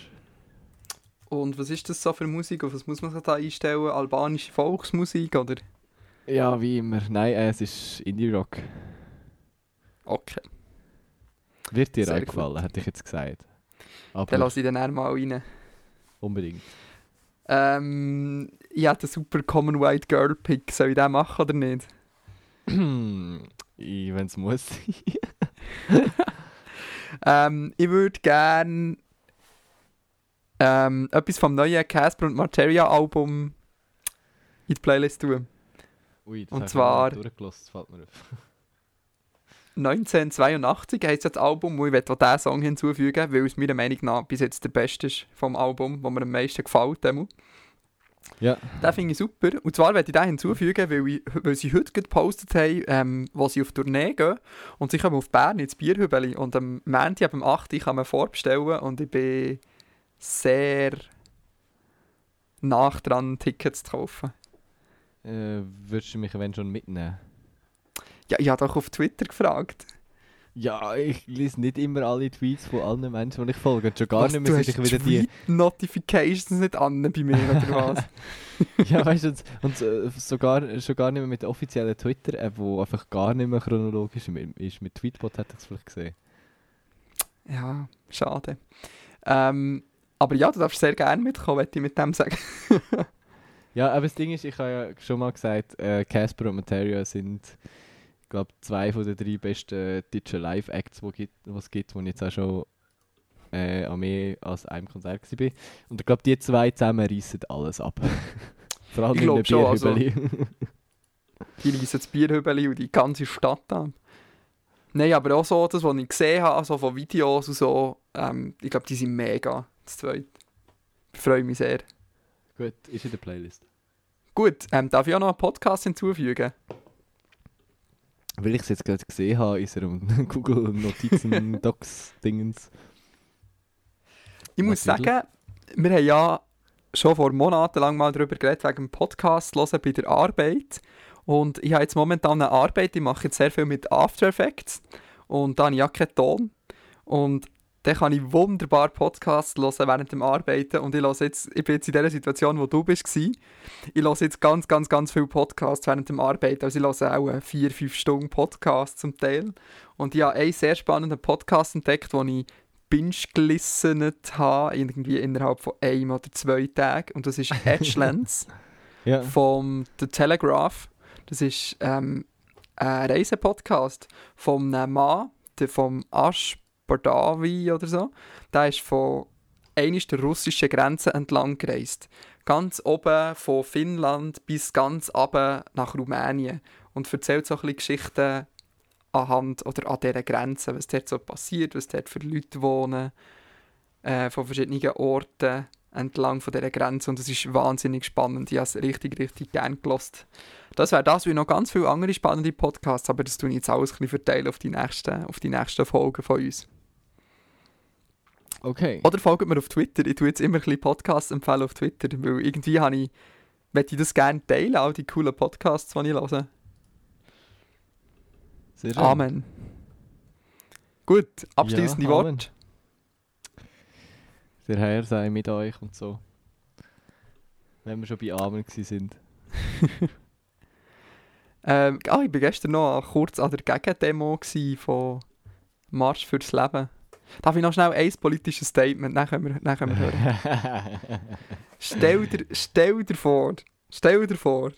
Und was ist das so für Musik? Auf was muss man sich da einstellen? Albanische Volksmusik oder? Ja, wie immer. Nein, äh, es ist Indie-Rock. Okay, Wird dir Sehr auch gut. gefallen, hätte ich jetzt gesagt. Aber dann lasse ich den mal rein. unbedingt. Ähm, ich hatte einen super Common White Girl Pick. Soll ich den machen oder nicht? ich, wenn es muss. Ähm, ich würde gerne ähm, etwas vom neuen Casper und Materia Album in die Playlist tun. Ui, das Und ich zwar- durchgelassen, das fällt mir auf. 1982 heisst das Album, wo ich diesen Song hinzufügen weil es meiner Meinung nach bis jetzt der beste ist vom Album, wo mir am meisten gefällt. Demo. Ja, Den finde ich super. Und zwar werde ich den hinzufügen, weil, ich, weil sie heute gepostet haben, ähm, wo sie auf Tournee gehen. Und sie kommen auf Bern ins Bierhübeli. Und am Montag, am 8. Uhr kann man vorbestellen. Und ich bin sehr nach dran, Tickets zu kaufen. äh, würdest du mich wenn schon mitnehmen? Ja, ich habe doch auf Twitter gefragt. Ja, ich lese nicht immer alle Tweets von allen Menschen, die ich folge. Und schon gar Was, nicht mehr, seit ich wieder die... Tweet-Notifications nicht an bei mir, oder was? ja, weißt du, und, und äh, sogar, schon gar nicht mehr mit der offiziellen Twitter-App, wo einfach gar nicht mehr chronologisch ist. Mit Tweetbot hätte ich es vielleicht gesehen. ja, schade. Ähm, aber ja, du darfst sehr gerne mitkommen, möchte ich mit dem sagen. Ja, aber das Ding ist, ich habe ja schon mal gesagt, äh, Casper und Materia sind glaube zwei von den drei besten deutschen Live-Acts, die es gibt, wo ich jetzt auch schon äh, an mehr als einem Konzert war. Und ich glaube, die zwei zusammen reissen alles ab. Vor allem Ich in schon, also- Bierhübeli. Die reissen das Bierhübeli und die ganze Stadt an. Nein, aber auch so das, was ich gesehen habe, also von Videos und so, ähm, ich glaube, die sind mega, das zweite. Ich freue mich sehr. Gut, ist in der Playlist. Gut, ähm, darf ich auch noch einen Podcast hinzufügen? Weil ich es jetzt gerade gesehen habe, ist er um Google Notizen, Docs, Dingens. Ich muss sagen, wir haben ja schon vor Monaten lang mal darüber geredet, wegen dem Podcast hören bei der Arbeit. Und ich habe jetzt momentan eine Arbeit, ich mache jetzt sehr viel mit After Effects. Und da habe ich ja keinen Ton. Und dann kann ich wunderbar Podcasts hören während dem Arbeiten. Und ich, höre jetzt, ich bin jetzt in der Situation, wo du bist. Ich höre jetzt ganz, ganz, ganz viele Podcasts während dem Arbeiten. Also ich höre auch vier, fünf Stunden Podcasts zum Teil. Und ich habe einen sehr spannenden Podcast entdeckt, den ich binge gelissenet habe, irgendwie innerhalb von einem oder zwei Tagen. Und das ist Edgelands Ja. vom The Telegraph. Das ist ähm, ein Reisepodcast von einem Mann, der vom Ash Bardawi oder so. Der ist von einer der russischen Grenze entlang gereist. Ganz oben von Finnland bis ganz runter nach Rumänien. Und erzählt so ein bisschen Geschichten anhand oder an dieser Grenze, was dort so passiert, was dort für Leute wohnen, äh, von verschiedenen Orten entlang von dieser Grenze und es ist wahnsinnig spannend. Ich habe es richtig, richtig gern gelost. Das wäre das, wie noch ganz viele andere spannende Podcasts, aber das tue ich jetzt alles ein bisschen verteilen auf die nächsten, auf die nächsten Folgen von uns. Okay. Oder folgt mir auf Twitter. Ich tue jetzt immer ein bisschen Podcasts empfehlen auf Twitter, weil irgendwie habe ich, möchte ich das gerne teilen, all die coolen Podcasts, die ich höre. Sehr schön. Amen. Gut, abschließende Ja, Worte. Der Herr sei mit euch und so. Wenn wir schon bei Amen sind. Ähm, ah, ich war gestern noch kurz an der Gegendemo gsi von Marsch fürs Leben. Darf ich noch schnell ein politisches Statement? Dann können wir, dann können wir hören. stell, dir, stell dir vor, stell dir vor,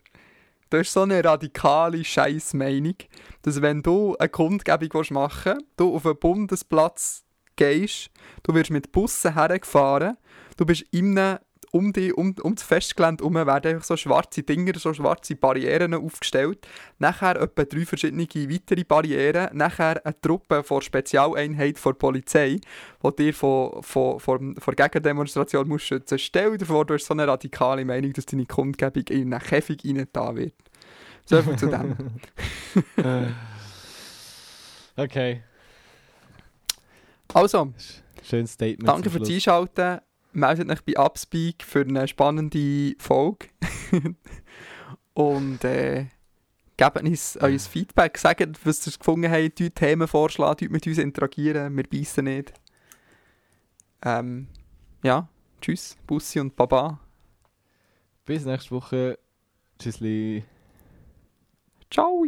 du hast so eine radikale Scheißmeinung, dass wenn du eine Kundgebung machen willst, du auf einen Bundesplatz gehst, du wirst mit Bussen hergefahren, du bist in einem um, die, um, um das Festgelände herum werden einfach so schwarze Dinger, so schwarze Barrieren aufgestellt. Nachher etwa drei verschiedene weitere Barrieren. Nachher eine Truppe von Spezialeinheit von Polizei, die dir von, von, von, von Gegendemonstration muss schützen muss. Stell dir vor, du hast so eine radikale Meinung, dass deine Kundgebung in einen Käfig da wird. So viel zu dem. okay. Also, Schönes Statement. danke fürs. Einschalten. Meldet euch bei Upspeak für eine spannende Folge. Und äh, gebt uns euer Feedback. Sagt, was ihr gefunden habt, tut Themen vorschlagen, mit uns interagieren. Wir beißen nicht. Ähm, ja, tschüss, Bussi und Baba. Bis nächste Woche. Tschüssli. Ciao.